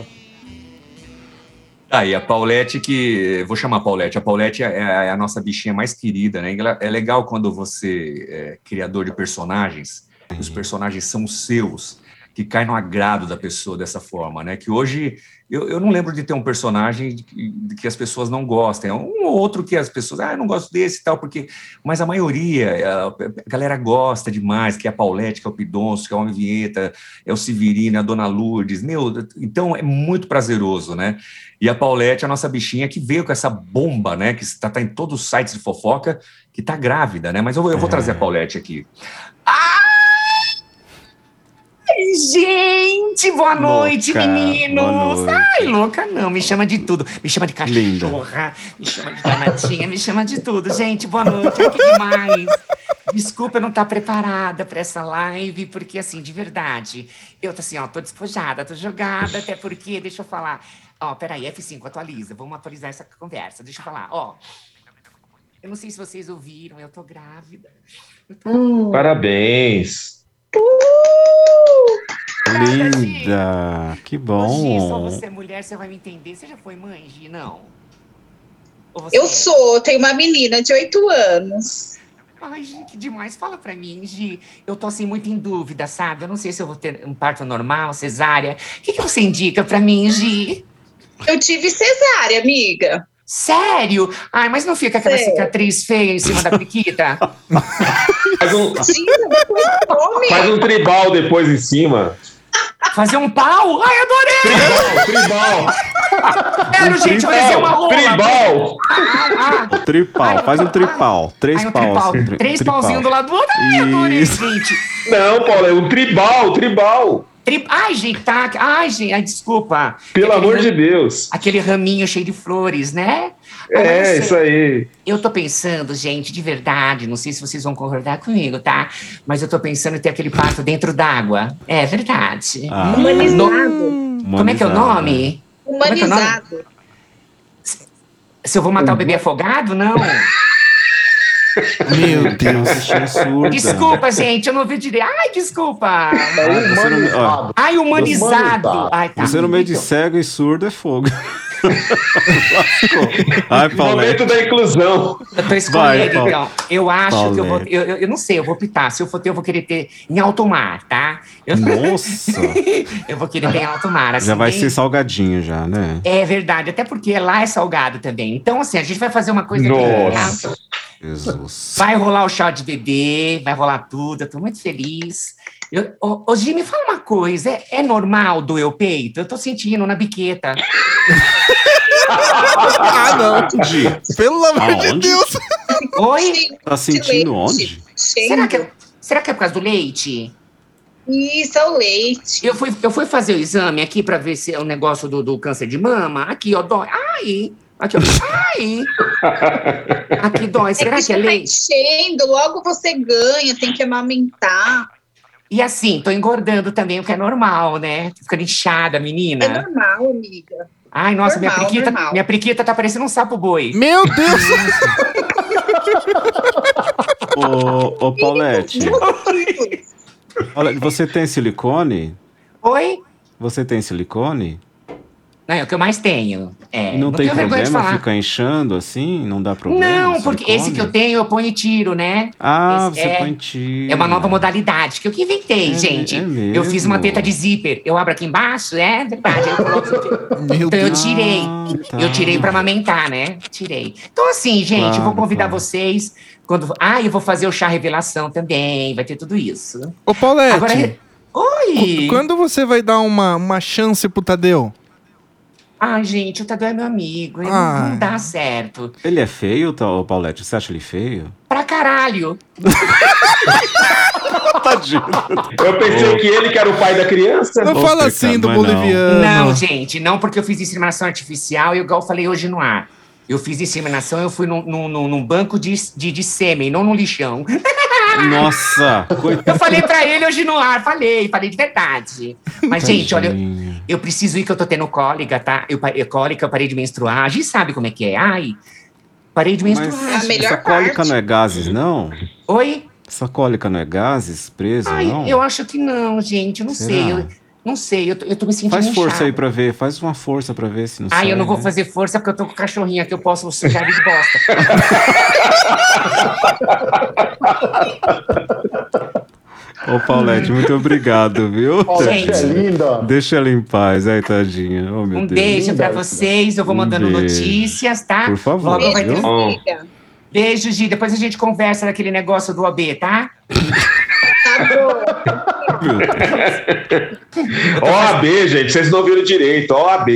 Aí, a Paulette, que. Vou chamar a Paulette. A Paulette é, é a nossa bichinha mais querida, né? É legal quando você é criador de personagens, os personagens são seus, que cai no agrado da pessoa dessa forma, né? Que hoje eu, eu não lembro de ter um personagem de que, de que as pessoas não gostem. É um ou outro que as pessoas, ah, eu não gosto desse e tal, porque. Mas a maioria, a, a galera gosta demais, que é a Paulette, que é o Pidonço, que é o Homem Vinheta, é o Severino, é a Dona Lourdes. Meu, então é muito prazeroso, né? E a Paulette, a nossa bichinha, que veio com essa bomba, né? Que está tá em todos os sites de fofoca, que tá grávida, né? Mas eu, eu vou trazer a Paulette aqui. Ai, gente, boa noite, Louca, meninos. boa noite. Ai, louca não, me chama de tudo. Me chama de Linda. cachorra, me chama de danadinha, me chama de tudo. Gente, boa noite, ai, que demais. Desculpa eu não estar preparada para essa live, porque assim, de verdade, eu tô assim, ó, tô despojada, tô jogada, até porque, deixa eu falar. Ó, peraí, F5, atualiza, vamos atualizar essa conversa. Deixa eu falar, ó. Eu não sei se vocês ouviram, eu tô grávida. Parabéns. Linda, que Gi, só bom. você é mulher, você vai me entender. Você já foi mãe, Gi? Não. Eu é? sou, tenho uma menina de 8 anos. Ai, Gi, que demais. Fala pra mim, Gi. Eu tô assim muito em dúvida, sabe? Eu não sei se eu vou ter um parto normal, cesárea. O que, que você indica pra mim, Gi? Eu tive cesárea, amiga. Sério? Ai, mas não fica aquela Sério. cicatriz feia em cima da priquita? Faz um, faz um tribal depois em cima. Fazer um pau? Ai, adorei! Tribal! Quero, gente, eu desenho uma rola. Tribal! Ah, ah. Tripal, faz um tripal. Três Ai, um paus. tri- Três tripal. pauzinhos do lado do outro. Ai, adorei, Isso. gente. Não, Paulo, é um tribal, tribal. Tri- Ai, gente, tá. Ai, gente, ai, desculpa. Pelo Aquele amor de Deus. Aquele raminho cheio de flores, né? É, isso aí. Eu tô pensando, gente, de verdade, não sei se vocês vão concordar comigo, tá? Mas eu tô pensando em ter aquele pato dentro d'água. É verdade. Ah. Humanizado. Como é que é o Humanizado. nome? Como é é o nome? Humanizado. Se eu vou matar o bebê afogado, não. Meu Deus, achei surda. Desculpa, gente, eu não ouvi direito. Ai, desculpa. Ah, ó, Ai, humanizado. Ai, tá. Você no meio de cego e surdo é fogo. Ai. Momento da inclusão. Eu tô Vai, escolhendo, Paulo. então. Eu acho que eu vou. Eu, eu, eu não sei, eu vou optar. Se eu for ter, eu vou querer ter em alto mar, tá? Eu, Nossa. eu vou querer ter em alto mar. Assim, Já vai ser salgadinho já, né? É verdade, até porque lá é salgado também. Então, assim, a gente vai fazer uma coisa Nossa. aqui. Jesus. Vai rolar o chá de bebê, vai rolar tudo, eu tô muito feliz. Eu, ô, ô, Gi, me fala uma coisa, é, é normal doer o peito? Eu tô sentindo na biqueta. Ah, não. Gi, Pelo amor de Aonde? Deus. Oi? tá sentindo onde? Será que, é- será que é por causa do leite? Isso, é o leite. Eu fui, eu fui fazer o exame aqui pra ver se é o negócio do, do câncer de mama. Aqui, ó, dói. Ai, Aqui, ó. Ai! Aqui dói. Será que é tá leite? enchendo, logo você ganha, tem que amamentar. E assim, tô engordando também, o que é normal, né? Tô ficando inchada, menina. É normal, amiga. Ai, nossa, minha Normal, priquita, normal. minha priquita tá parecendo um sapo boi. Meu Deus! Ô, ô Paulette. Olha, você tem silicone? Oi? Você tem silicone? Não, é o que eu mais tenho. É, não, tem problema ficar inchando assim? Não dá problema? Não, porque esse que eu tenho, eu ponho e tiro, né? Ah, Esse você é, põe tiro. É uma nova modalidade que eu que inventei, É, gente. é eu fiz uma teta de zíper. Eu abro aqui embaixo, é verdade. Eu então eu Deus. tirei. tá. Eu tirei pra amamentar, né? Tirei. Então, assim, gente, eu vou Claro, convidar claro. vocês. Quando... Ah, eu vou fazer o chá revelação também. Vai ter tudo isso. Ô, Paulette. Agora, Oi! qu- Quando você vai dar uma, uma chance pro Tadeu? Ai, gente, o Tadeu é meu amigo. ele Ai. Não dá certo. Ele é feio, tá, Paulette? Você acha ele feio? Pra caralho. Tadinho. Eu pensei que ele que era o pai da criança. Não Ô, fala assim do não. boliviano. Não, gente, não porque eu fiz inseminação artificial e igual eu falei hoje no ar. Eu fiz inseminação, eu fui num, num, num- num banco de, de, de sêmen, não num lixão. Nossa, Eu coitado. falei pra ele hoje no ar, falei, falei de verdade. Mas, gente, olha, eu, eu preciso ir que eu tô tendo cólica, tá? Eu, eu cólica, eu parei de menstruar. A gente sabe como é que é. Ai, parei de menstruar. Mas A melhor essa cólica parte. não é gases, não? Oi? Essa cólica não é gases preso, Ai, não? eu acho que não, gente, eu não Será? sei. Eu, não sei, eu tô, eu tô me sentindo Faz força inchada. aí pra ver, faz uma força pra ver se não Ai, sai, eu não vou né? fazer força porque eu tô com o cachorrinho aqui, eu posso sujar de bosta. Ô, Paulette, muito obrigado, viu? Paulette é Gente. linda. Deixa ela em paz, ai, tadinha. Oh, meu Um Deus. beijo pra vocês, eu vou Um mandando beijo. notícias, tá? Por favor, Logo vai ter... Amiga, Beijo, Gi, depois a gente conversa daquele negócio do OB, tá? tá bom. Deus. OAB, gente, vocês não viram direito. OAB.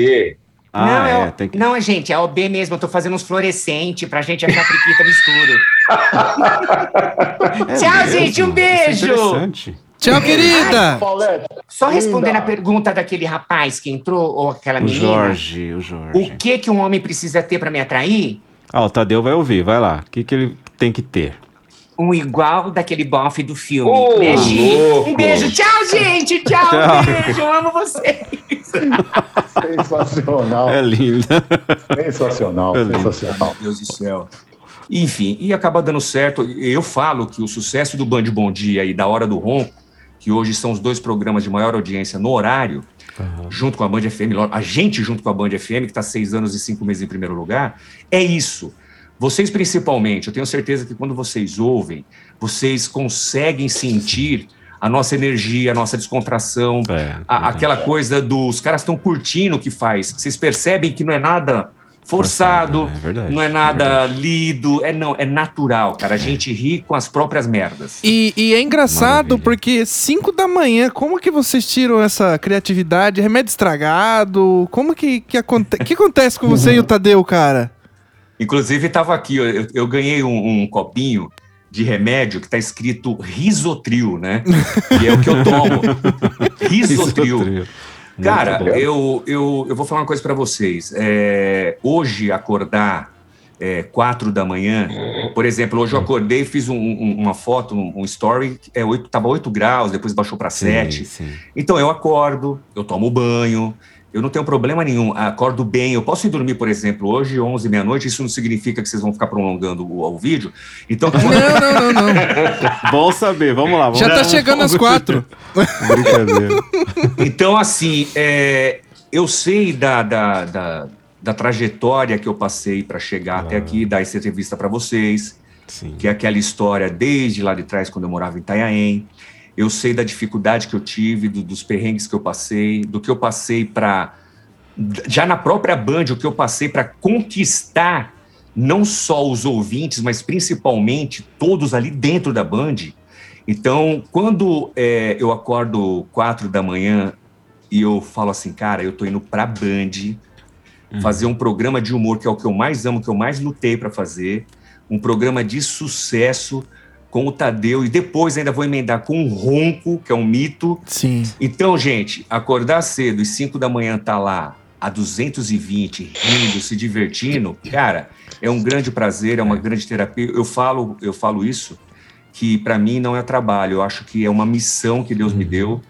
Ah, não, é, é, tem que... não, gente, é OB mesmo, eu tô fazendo uns fluorescentes pra gente achar priquita mistura. É Tchau, mesmo? gente, um Isso é beijo. interessante. Tchau, querida! Paulette. Só respondendo a pergunta daquele rapaz que entrou, ou aquela O menina. Jorge, o O Jorge. que que um homem precisa ter pra me atrair? Ah, o Tadeu vai ouvir, vai lá. O que, que ele tem que ter? Um igual daquele bofe do filme. Gi? louco. Um beijo. Tchau, gente. Tchau. Tchau. Um beijo. Eu amo vocês. Sensacional. É linda. Sensacional, É lindo. sensacional. Meu Deus do céu. Enfim, e acaba dando certo. Eu falo que o sucesso do Band Bom Dia e da Hora do Ronco, que hoje são os dois programas de maior audiência no horário, junto com a Band FM, a gente junto com a Band FM, que está seis anos e cinco meses em primeiro lugar, é isso. Vocês principalmente, eu tenho certeza que quando vocês ouvem, vocês conseguem sentir a nossa energia, a nossa descontração, É, a- aquela coisa dos caras estão curtindo o que faz. Vocês percebem que não é nada forçado, é verdade, não é é nada lido, é não, é natural, cara. A gente ri com as próprias merdas. E, e é engraçado Maravilha. porque 5 da manhã, como que vocês tiram essa criatividade? Remédio estragado? Como que, que, aconte que acontece com você e o Tadeu, cara? Inclusive, estava aqui, eu, eu ganhei um, um copinho de remédio que está escrito risotril, né? Que é o que eu tomo. risotril. Risotril. Cara, eu, eu, eu vou falar uma coisa para vocês. É, hoje, acordar é, quatro da manhã, por exemplo, hoje eu acordei e fiz um- um- uma foto, um, um story, é, oito, tava 8 graus, depois baixou para Sim, 7. sim. Então eu acordo, eu tomo banho, eu não tenho problema nenhum, acordo bem. Eu posso ir dormir, por exemplo, hoje, 11, meia-noite, isso não significa que vocês vão ficar prolongando o, o vídeo. Então, Não, não, não, não. Bom saber, vamos lá. Vamos Já tá chegando às quatro. Brincadeira. Então, assim, é, eu sei da, da, da, da trajetória que eu passei para chegar até aqui, dar essa entrevista para vocês, Sim. que é aquela história desde lá de trás, quando eu morava em Itanhaém. Eu sei da dificuldade que eu tive, do- dos perrengues que eu passei, do que eu passei para. Já na própria Band, o que eu passei para conquistar não só os ouvintes, mas principalmente todos ali dentro da Band. Então, quando é, eu acordo quatro da manhã e eu falo assim, cara, eu tô indo pra Band fazer um programa de humor que é o que eu mais amo, que eu mais lutei para fazer, um programa de sucesso com o Tadeu e depois ainda vou emendar com o Ronco, que é um mito. Sim. Então, gente, acordar cedo e 5 da manhã tá lá a 220, rindo, se divertindo, cara, é um grande prazer, é uma grande terapia. Eu falo, eu falo isso que para mim não é trabalho, eu acho que é uma missão que Deus me deu.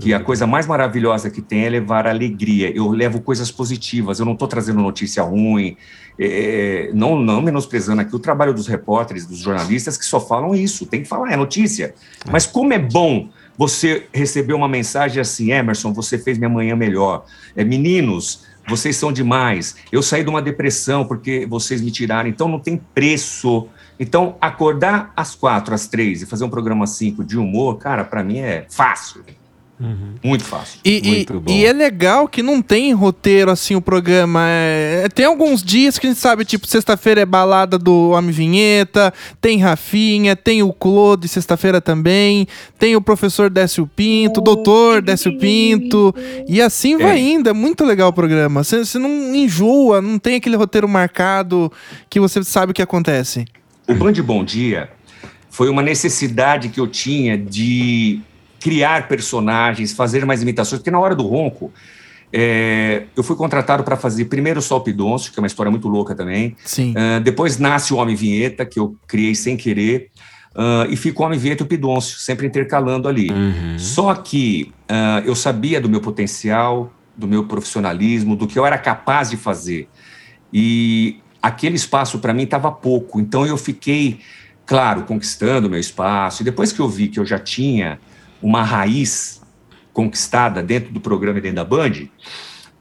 Que a coisa mais maravilhosa que tem é levar alegria. Eu levo coisas positivas, eu não estou trazendo notícia ruim, é, não, não menosprezando aqui o trabalho dos repórteres, dos jornalistas que só falam isso. Tem que falar, é notícia. Mas como é bom você receber uma mensagem assim, Emerson, você fez minha manhã melhor. É, meninos, vocês são demais. Eu saí de uma depressão porque vocês me tiraram, então não tem preço. Então, acordar às quatro, às três e fazer um programa cinco de humor, cara, para mim é fácil. Muito fácil. E, e- Muito bom. e é legal que não tem roteiro assim o programa. É- tem alguns dias que a gente sabe, tipo, sexta-feira é balada do Homem Vinheta, tem Rafinha, tem o Claude sexta-feira também, tem o professor Décio Pinto, o doutor Décio Pinto, e assim vai indo. É muito legal o programa. Você você não enjoa, não tem aquele roteiro marcado que você sabe o que acontece. O Band Bom Dia foi uma necessidade que eu tinha de criar personagens, fazer mais imitações, porque na hora do ronco, é, eu fui contratado para fazer primeiro o Sol Pidoncio, que é uma história muito louca também. Sim. Ah, depois nasce o Homem Vinheta, que eu criei sem querer. ah, e fica o Homem Vinheta e o Pidoncio, sempre intercalando ali. Só que ah, eu sabia do meu potencial, do meu profissionalismo, do que eu era capaz de fazer. E aquele espaço para mim estava pouco. Então eu fiquei, claro, conquistando o meu espaço. E depois que eu vi que eu já tinha uma raiz conquistada dentro do programa e dentro da Band,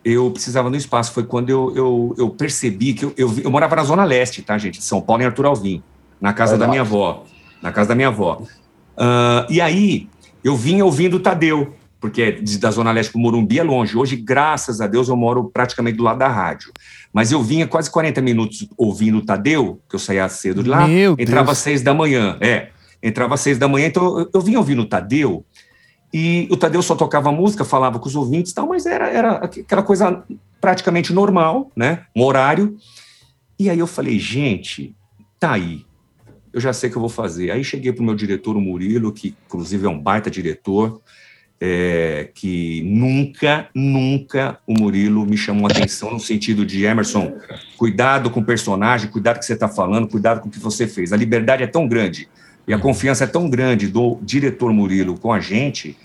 eu precisava de um espaço. Foi quando eu, eu, eu percebi que eu, eu, eu morava na Zona Leste, tá, gente? De São Paulo, em Arthur Alvim, na casa da Verdade. minha avó. Na casa da minha avó. Ah, e aí, eu vinha ouvindo o Tadeu, porque de- da Zona Leste para o Morumbi é longe. Hoje, graças a Deus, eu moro praticamente do lado da rádio. Mas eu vinha quase 40 minutos ouvindo o Tadeu, que eu saía cedo de lá, Meu entrava Deus. às seis da manhã. É, entrava às seis da manhã, então eu, eu vinha ouvindo o Tadeu, e o Tadeu só tocava música, falava com os ouvintes e tal, mas era, era aquela coisa praticamente normal, né? Um horário. E aí eu falei, gente, tá aí. Eu já sei o que eu vou fazer. Aí cheguei pro meu diretor, o Murilo, que inclusive é um baita diretor, é, que nunca, nunca o Murilo me chamou atenção no sentido de Emerson, cuidado com o personagem, cuidado com o que você está falando, cuidado com o que você fez. A liberdade é tão grande e a confiança é tão grande do diretor Murilo com a gente,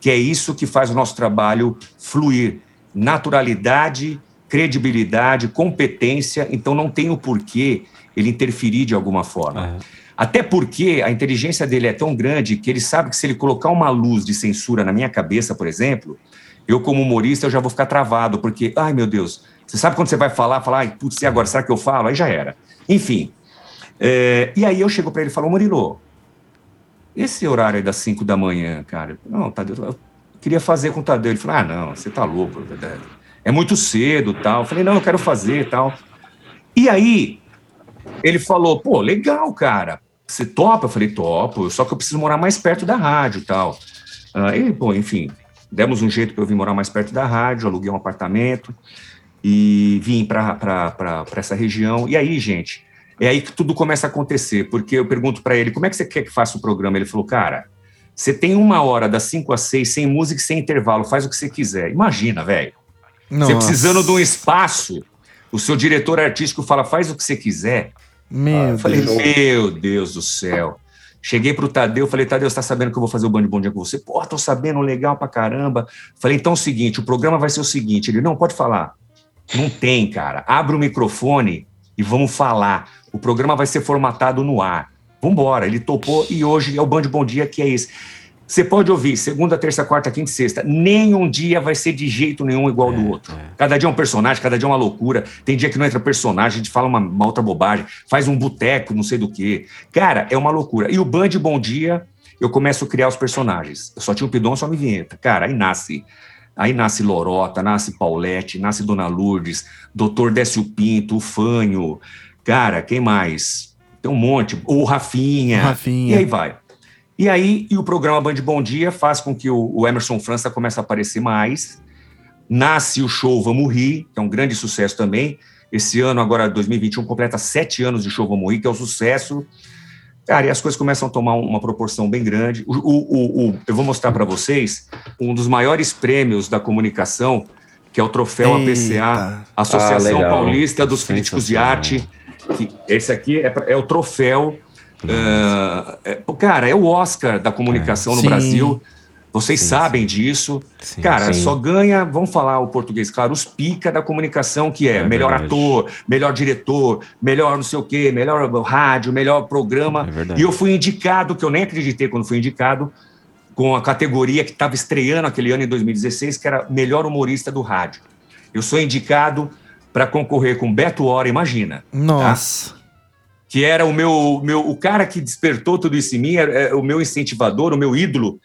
que é isso que faz o nosso trabalho fluir. Naturalidade, credibilidade, competência, então não tem o porquê ele interferir de alguma forma. Até porque a inteligência dele é tão grande que ele sabe que se ele colocar uma luz de censura na minha cabeça, por exemplo, eu como humorista eu já vou ficar travado, porque, ai meu Deus, você sabe quando você vai falar, falar, ai, putz, e agora, será que eu falo? Aí já era. Enfim, é, e aí eu chego para ele e falo, Murilo, esse horário aí das 5 da manhã, cara, não, Tadeu, eu queria fazer com o Tadeu. Ele falou, ah, não, você tá louco, é muito cedo tal. Eu falei, não, eu quero fazer tal. E aí, ele falou, pô, legal, cara, você topa? Eu falei, topo, só que eu preciso morar mais perto da rádio tal. Ah, e, pô, enfim, demos um jeito para eu vir morar mais perto da rádio, aluguei um apartamento e vim para essa região. E aí, gente, é aí que tudo começa a acontecer, porque eu pergunto para ele, como é que você quer que faça o programa? Ele falou, cara, você tem uma hora das 5 às 6, sem música e sem intervalo, faz o que você quiser. Imagina, velho. Você precisando de um espaço, o seu diretor artístico fala, faz o que você quiser. Meu Eu falei, Deus. meu Deus do céu. Cheguei pro Tadeu, falei, Tadeu, você tá sabendo que eu vou fazer o Band Bom Dia com você? Pô, tô sabendo, legal pra caramba. Falei, então é o seguinte, o programa vai ser o seguinte. Ele, não, pode falar. Não tem, cara. Abre o microfone e vamos falar. O programa vai ser formatado no ar. Vambora. Ele topou e hoje é o Band Bom Dia que é esse. Você pode ouvir segunda, terça, quarta, quinta e sexta. Nenhum dia vai ser de jeito nenhum igual do outro. Cada dia é um personagem, cada dia é uma loucura. Tem dia que não entra personagem, a gente fala uma, uma outra bobagem, faz um boteco, não sei do que. Cara, é uma loucura. E o Band Bom Dia, eu começo a criar os personagens. Eu só tinha o Pidon, só me vinheta. Cara, aí nasce. Aí nasce Lorota, nasce Paulette, nasce Dona Lourdes, Doutor Décio Pinto, o Fanho. Cara, quem mais? Tem um monte. O Rafinha. Rafinha. E aí vai. E aí, e o programa Band Bom Dia faz com que o, o Emerson França comece a aparecer mais. Nasce o show Vamos Rir, que é um grande sucesso também. Esse ano, agora 2021, completa sete anos de show Vamos Rir, que é um sucesso. Cara, e as coisas começam a tomar uma proporção bem grande. O, o- o- o- eu vou mostrar para vocês um dos maiores prêmios da comunicação que é o troféu Eita. APCA, Associação Ah. Paulista dos Críticos de Arte. Que esse aqui é, é o troféu. é- pô, cara, é o Oscar da comunicação no Sim. Brasil. Vocês sabem disso. cara, sim. só ganha, vamos falar o português, claro, os pica da comunicação, que é, É melhor verdade. ator, melhor diretor, melhor não sei o quê, melhor rádio, melhor programa. É e eu fui indicado, que eu nem acreditei quando fui indicado, com a categoria que estava estreando aquele ano em 2016, que era melhor humorista do rádio. Eu sou indicado para concorrer com Beto Hora, imagina. Nossa. Que era o meu, meu o cara que despertou tudo isso em mim, é, é o meu incentivador, o meu ídolo,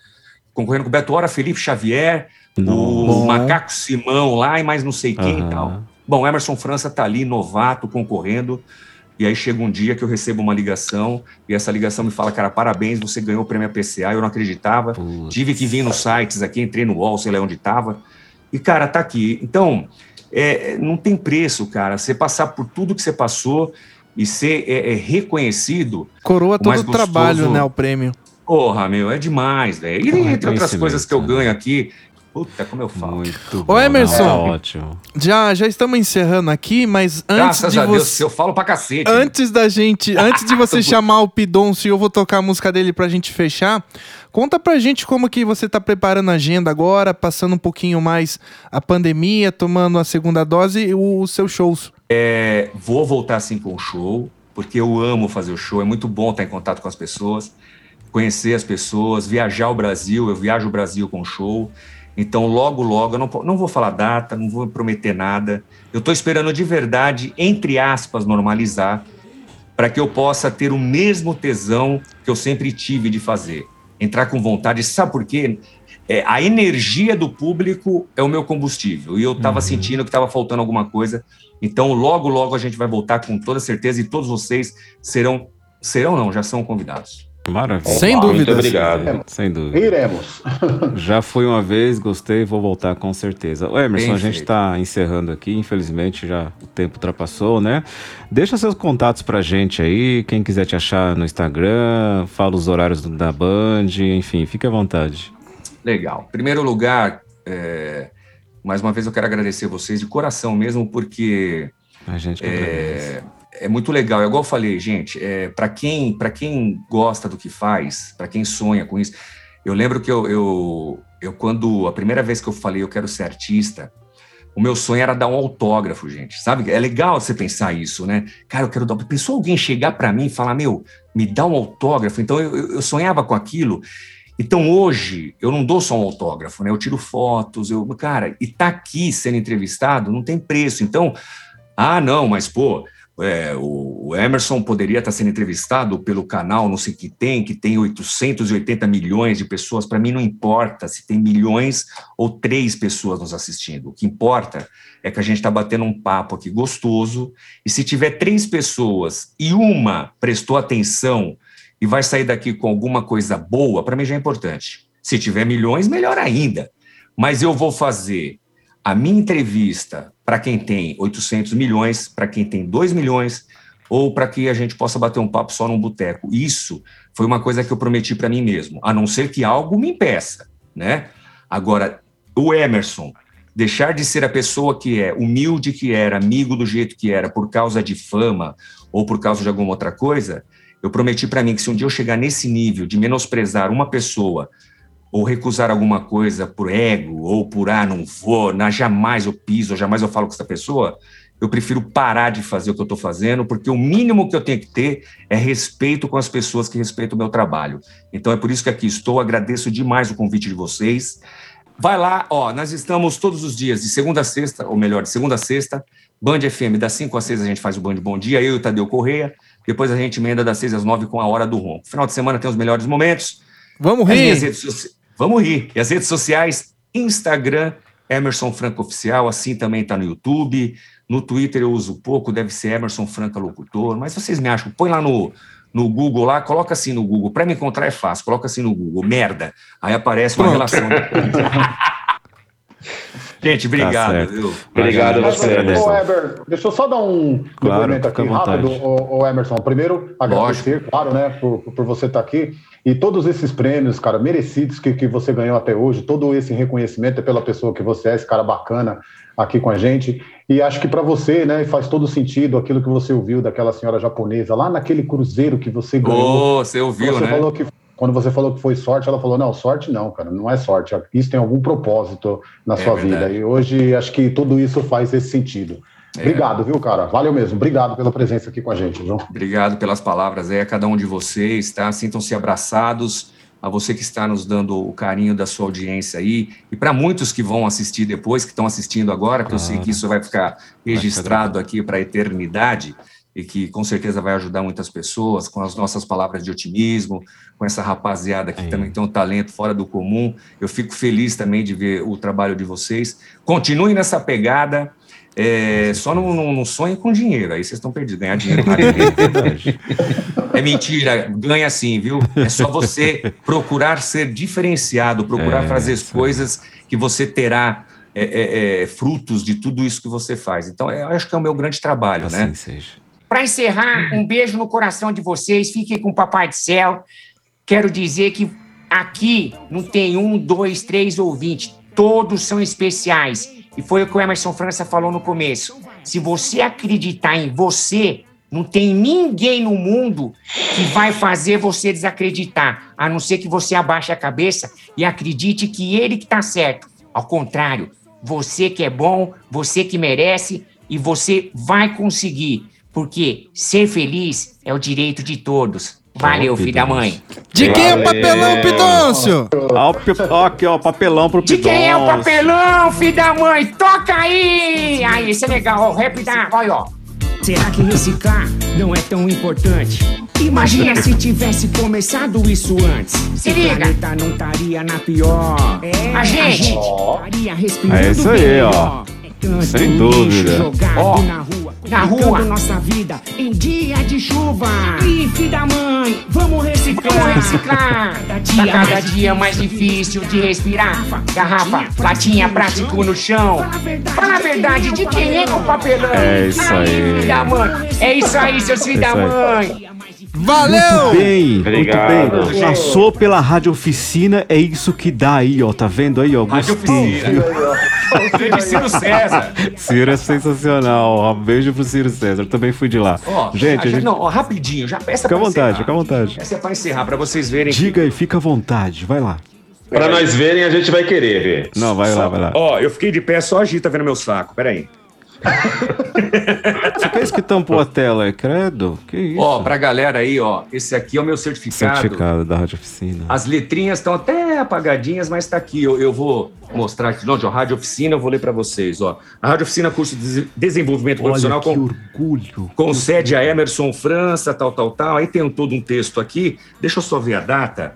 concorrendo com Beto Hora, Felipe Xavier, o Bom. Macaco Simão lá e mais não sei quem Aham. e tal. Bom, Emerson França tá ali, novato, concorrendo. E aí chega um dia que eu recebo uma ligação, e essa ligação me fala, cara, parabéns, você ganhou o prêmio PCA, eu não acreditava. Tive que vir nos sites aqui, entrei no UOL, sei lá onde estava. E, cara, tá aqui. Então, é, não tem preço, cara. Você passar por tudo que você passou e ser é, é, reconhecido. Coroa todo o trabalho, né? O prêmio. Porra, meu, é demais, velho. E entre outras coisas que eu ganho aqui, puta, como eu falo. Muito Ô, Emerson. ótimo. Já, já estamos encerrando aqui, mas antes Graças de a Deus, você. eu falo pra cacete. Antes da gente, antes de você chamar o Pidoncio e eu vou tocar a música dele pra gente fechar, conta pra gente como que você tá preparando a agenda agora, passando um pouquinho mais a pandemia, tomando a segunda dose e os seus shows. É, vou voltar assim com o show, porque eu amo fazer o show, é muito bom estar em contato com as pessoas, conhecer as pessoas, viajar o Brasil, eu viajo o Brasil com o show. Então, logo, logo, eu não, não vou falar data, não vou prometer nada. Eu estou esperando de verdade, entre aspas, normalizar, para que eu possa ter o mesmo tesão que eu sempre tive de fazer. Entrar com vontade. Sabe por quê? É, a energia do público é o meu combustível. E eu estava sentindo que estava faltando alguma coisa. Então, logo, logo a gente vai voltar com toda certeza e todos vocês serão. Serão, não, já são convidados. Maravilha. Sem Muito dúvidas. obrigado. Sem dúvida. Iremos. Já fui uma vez, gostei, vou voltar com certeza. Ô, Emerson, Bem a gente está encerrando aqui, infelizmente já o tempo ultrapassou, né? Deixa seus contatos pra gente aí, quem quiser te achar no Instagram, fala os horários da Band, enfim, fique à vontade. Legal. Primeiro lugar, é, mais uma vez eu quero agradecer vocês de coração mesmo, porque A gente que agradece. É, muito legal. É igual eu falei, gente, é, para quem, quem gosta do que faz, para quem sonha com isso, eu lembro que eu, eu, eu, quando a primeira vez que eu falei eu quero ser artista, o meu sonho era dar um autógrafo, gente. Sabe? É legal você pensar isso, né? Cara, eu quero dar. Pensou alguém chegar para mim e falar, meu, me dá um autógrafo? Então eu- eu sonhava com aquilo. Então hoje eu não dou só um autógrafo, né? Eu tiro fotos, eu, cara, e tá aqui sendo entrevistado não tem preço. Então, ah, não, mas pô, é, o, Emerson poderia estar sendo entrevistado pelo canal, não sei que tem, que tem 880 milhões de pessoas. Para mim não importa se tem milhões ou três pessoas nos assistindo. O que importa é que a gente está batendo um papo aqui gostoso. E se tiver três pessoas e uma prestou atenção e vai sair daqui com alguma coisa boa, para mim já é importante. Se tiver milhões, melhor ainda. Mas eu vou fazer a minha entrevista para quem tem 800 milhões, para quem tem 2 milhões, ou para que a gente possa bater um papo só num boteco. Isso foi uma coisa que eu prometi para mim mesmo, a não ser que algo me impeça, né? Agora, o Emerson deixar de ser a pessoa que é, humilde que era, amigo do jeito que era, por causa de fama ou por causa de alguma outra coisa, eu prometi para mim que se um dia eu chegar nesse nível de menosprezar uma pessoa ou recusar alguma coisa por ego ou por ah, não vou, na, jamais eu piso, jamais eu falo com essa pessoa, eu prefiro parar de fazer o que eu estou fazendo, porque o mínimo que eu tenho que ter é respeito com as pessoas que respeitam o meu trabalho. Então é por isso que aqui estou, agradeço demais o convite de vocês. Vai lá, ó, nós estamos todos os dias, de segunda a sexta, ou melhor, de segunda a sexta, Band FM, das 5 às 6 a gente faz o Band Bom Dia, eu e o Tadeu Correia, depois a gente emenda das 6 às 9 com a Hora do Ronco. Final de semana tem os melhores momentos. Vamos As rir. minhas redes soci- Vamos rir. E as redes sociais, Instagram, Emerson Franco Oficial, assim também está no YouTube. No Twitter eu uso pouco, deve ser Emerson Franca Locutor, mas vocês me acham, põe lá no, no Google lá, coloca assim no Google. Para me encontrar é fácil, coloca assim no Google, merda. Aí aparece uma Pronto. relação. Gente, obrigado. viu? Obrigado você, ô. Eber, deixa eu só dar um Claro, depoimento aqui rápido, ô, ô, Emerson. Primeiro, agradecer, claro, né, por, por você estar aqui. E todos esses prêmios, cara, merecidos que, que você ganhou até hoje, todo esse reconhecimento é pela pessoa que você é, esse cara bacana aqui com a gente. E acho que para você, né, faz todo sentido aquilo que você ouviu daquela senhora japonesa lá naquele cruzeiro que você ganhou. Ô, você ouviu, Quando né? falou que quando você falou que foi sorte, ela falou: não, sorte não, cara, não é sorte. Isso tem algum propósito na É sua verdade. vida. E hoje acho que tudo isso faz esse sentido. É. Obrigado, viu, cara? Valeu mesmo. Obrigado pela presença aqui com a gente, viu? Obrigado pelas palavras aí a cada um de vocês, tá? Sintam-se abraçados. A você que está nos dando o carinho da sua audiência aí. E para muitos que vão assistir depois, que estão assistindo agora, que eu sei que isso vai ficar registrado aqui para a eternidade e que com certeza vai ajudar muitas pessoas com as nossas palavras de otimismo, com essa rapaziada que também tem um talento fora do comum. Eu fico feliz também de ver o trabalho de vocês. Continuem nessa pegada. É, só não, não, não sonhem com dinheiro, aí vocês estão perdidos. Ganhar dinheiro é mentira, ganha sim, viu? É só você procurar ser diferenciado, procurar É, fazer aí. coisas que você terá é, é, é, frutos de tudo isso que você faz. Então, eu acho que é o meu grande trabalho, né? Assim seja. Para encerrar, um beijo no coração de vocês. Fiquem com o Papai do Céu. Quero dizer que aqui não tem um, dois, três ou vinte. Todos são especiais. E foi o que o Emerson França falou no começo. Se você acreditar em você, não tem ninguém no mundo que vai fazer você desacreditar, a não ser que você abaixe a cabeça e acredite que ele que está certo. Ao contrário, você que é bom, você que merece e você vai conseguir, porque ser feliz é o direito de todos. Valeu, filho da mãe. De quem é o papelão, Pidôncio? Ó, o pi- ó, aqui, ó, papelão pro De quem é o Pidoncio. papelão, filho da mãe? Toca aí! Aí, isso é legal, ó, o rap da... Olha, ó. Será que reciclar não é tão importante? Imagina se tivesse começado isso antes. Se o liga. planeta não estaria na pior. a gente estaria respirando É isso aí, bem ó. melhor. Tanto Sem lixo dúvida. jogado Ó. na rua. Na rua. nossa vida em dia de chuva. Filho da mãe, vamos reciclar. Vamos reciclar. Cada dia, cada dia mais difícil de respirar. Garrafa, latinha, plástico no chão. Fala a verdade, de quem é o papelão? É isso aí. filho da mãe. É isso aí, seus filhos da isso aí. mãe. Valeu! Muito bem, Obrigado. muito bem. Passou pela Rádio Oficina, é isso que dá aí, ó. Tá vendo aí, ó? Rádio Gostei. Oficina. Grande Ciro César. Ciro é sensacional. ó. Um beijo pro Ciro César. Também fui de lá. Ó, gente, a gente... não, ó, rapidinho, já peça fica à pra vontade, encerrar. fica à vontade. Essa é pra encerrar, pra vocês verem. Diga aí, fica à vontade. Vai lá. Pra nós verem, a gente vai querer ver. Não, vai lá, vai lá. Ó, eu fiquei de pé só a Gi tá vendo meu saco. Peraí. Você que é esse que tampou a tela? É credo? Que isso? Ó, pra galera aí, ó, esse aqui é o meu certificado. Certificado da Rádio Oficina. As letrinhas estão até apagadinhas, mas tá aqui. Eu, eu vou mostrar aqui. Não, ó, Rádio Oficina, eu vou ler pra vocês, ó. A Rádio Oficina curso de Des- desenvolvimento profissional Olha que com, orgulho. com sede a Emerson França, tal, tal, tal. Aí tem um- todo um texto aqui. Deixa eu só ver a data.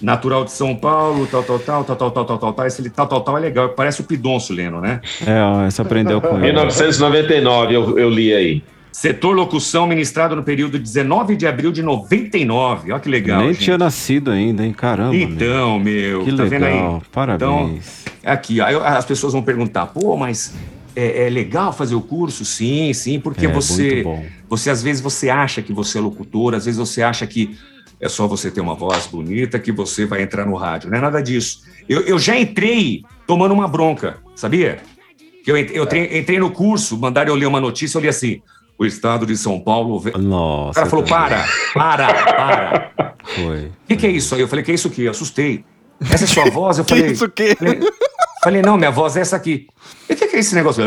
Natural de São Paulo, tal, tal, tal, tal, tal, tal, tal, tal, tal. Esse tal, tal, tal é legal. Parece o Pidonço lendo, né? É, você aprendeu com ele. 1999, eu, eu li aí. Setor locução ministrado no período 19 de abril de 99. Olha que legal. Nem gente. tinha nascido ainda, hein? Caramba. Então, meu, Que tá vendo aí? legal, parabéns. Então, aqui, aí as pessoas vão perguntar, pô, mas é, é legal fazer o curso? Sim, sim, porque É, você, muito bom. você às vezes você acha que você é locutor, às vezes você acha que é só você ter uma voz bonita que você vai entrar no rádio. Não é nada disso. Eu, eu já entrei tomando uma bronca, sabia? Que eu, eu tre- entrei no curso, mandaram eu ler uma notícia, eu li assim, o estado de São Paulo... Nossa. o cara falou, para, para, para. Foi. O que, que é isso aí? Eu falei, que é isso aqui? Eu assustei. Essa é sua voz? Eu Que falei. isso que? Falei, falei, não, minha voz é essa aqui. E o que, que é esse negócio?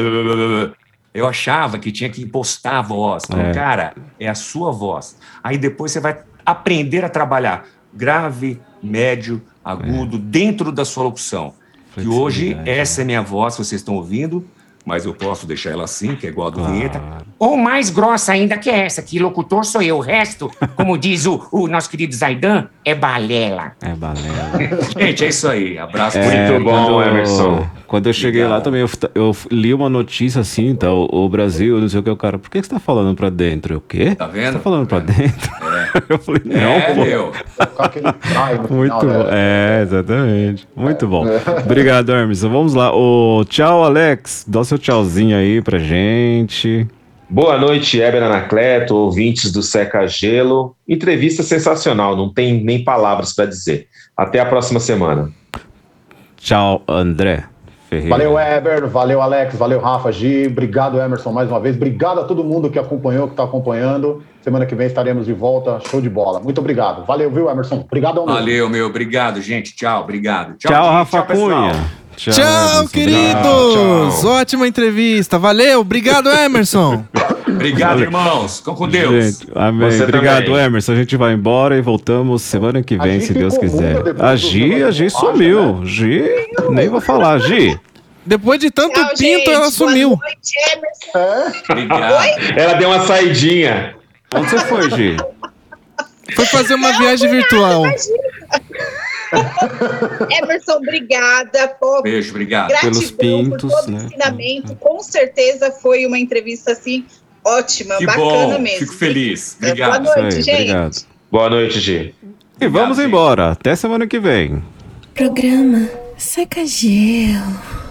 Eu achava que tinha que impostar a voz. Não, É. cara, é a sua voz. Aí depois você vai aprender a trabalhar grave, médio, agudo, dentro da sua locução. Que hoje, essa é minha voz, vocês estão ouvindo, mas eu posso deixar ela assim, que é igual a do vinheta. Ou mais grossa ainda que essa, que locutor sou eu. O resto, como diz o, o nosso querido Zaidan, é balela. É balela. Gente, é isso aí. Abraço É, muito bom, quando- Emerson. Quando eu cheguei lá também, eu, eu li uma notícia assim, então, o Brasil, não sei o que, o cara, por que você tá falando pra dentro? O quê? Tá vendo? Você tá falando pra dentro? Eu falei, não, É, pô. meu. Com aquele no Muito final, bom. né? É, exatamente. Muito bom. Obrigado, Hermes. Vamos lá. O tchau, Alex. Dá o seu tchauzinho aí pra gente. Boa noite, Heber Anacleto, ouvintes do Seca Gelo. Entrevista sensacional, não tem nem palavras para dizer. Até a próxima semana. Tchau, André Ferreira. Valeu, Eber. Valeu, Alex. Valeu, Rafa, Gi. Obrigado, Emerson, mais uma vez. Obrigado a todo mundo que acompanhou, que está acompanhando. Semana que vem estaremos de volta. Show de bola. Muito obrigado. Valeu, viu, Emerson? Obrigado ao Valeu, meu. Obrigado, gente. Tchau, obrigado. Tchau, Tchau, Rafa pessoal. Cunha. Tchau, queridos! Ótima entrevista. Valeu, obrigado, Emerson. Obrigado, Valeu. irmãos. Ficam com Deus. Gente, amém. Você Obrigado, também. Emerson. A gente vai embora e voltamos semana que vem, se Deus quiser. A Gi, a Gi sumiu. né? Gi, nem vou falar. Gi. Depois de tanto Tchau, pinto, gente. ela Boa sumiu. noite, Emerson. Obrigado. Ela deu uma saidinha. Onde você foi, Gi? Foi fazer uma viagem virtual. Emerson, obrigada. Pô, Beijo, obrigado. Gratidão Pelos por pintos, todo o né? ensinamento. Com certeza foi uma entrevista assim ótima, Que bacana bom. mesmo. Fico feliz. É, Obrigado. Boa noite, aí, gente. obrigado. Boa noite, Gi. E vamos embora. Até semana que vem. Programa Seca Gelo.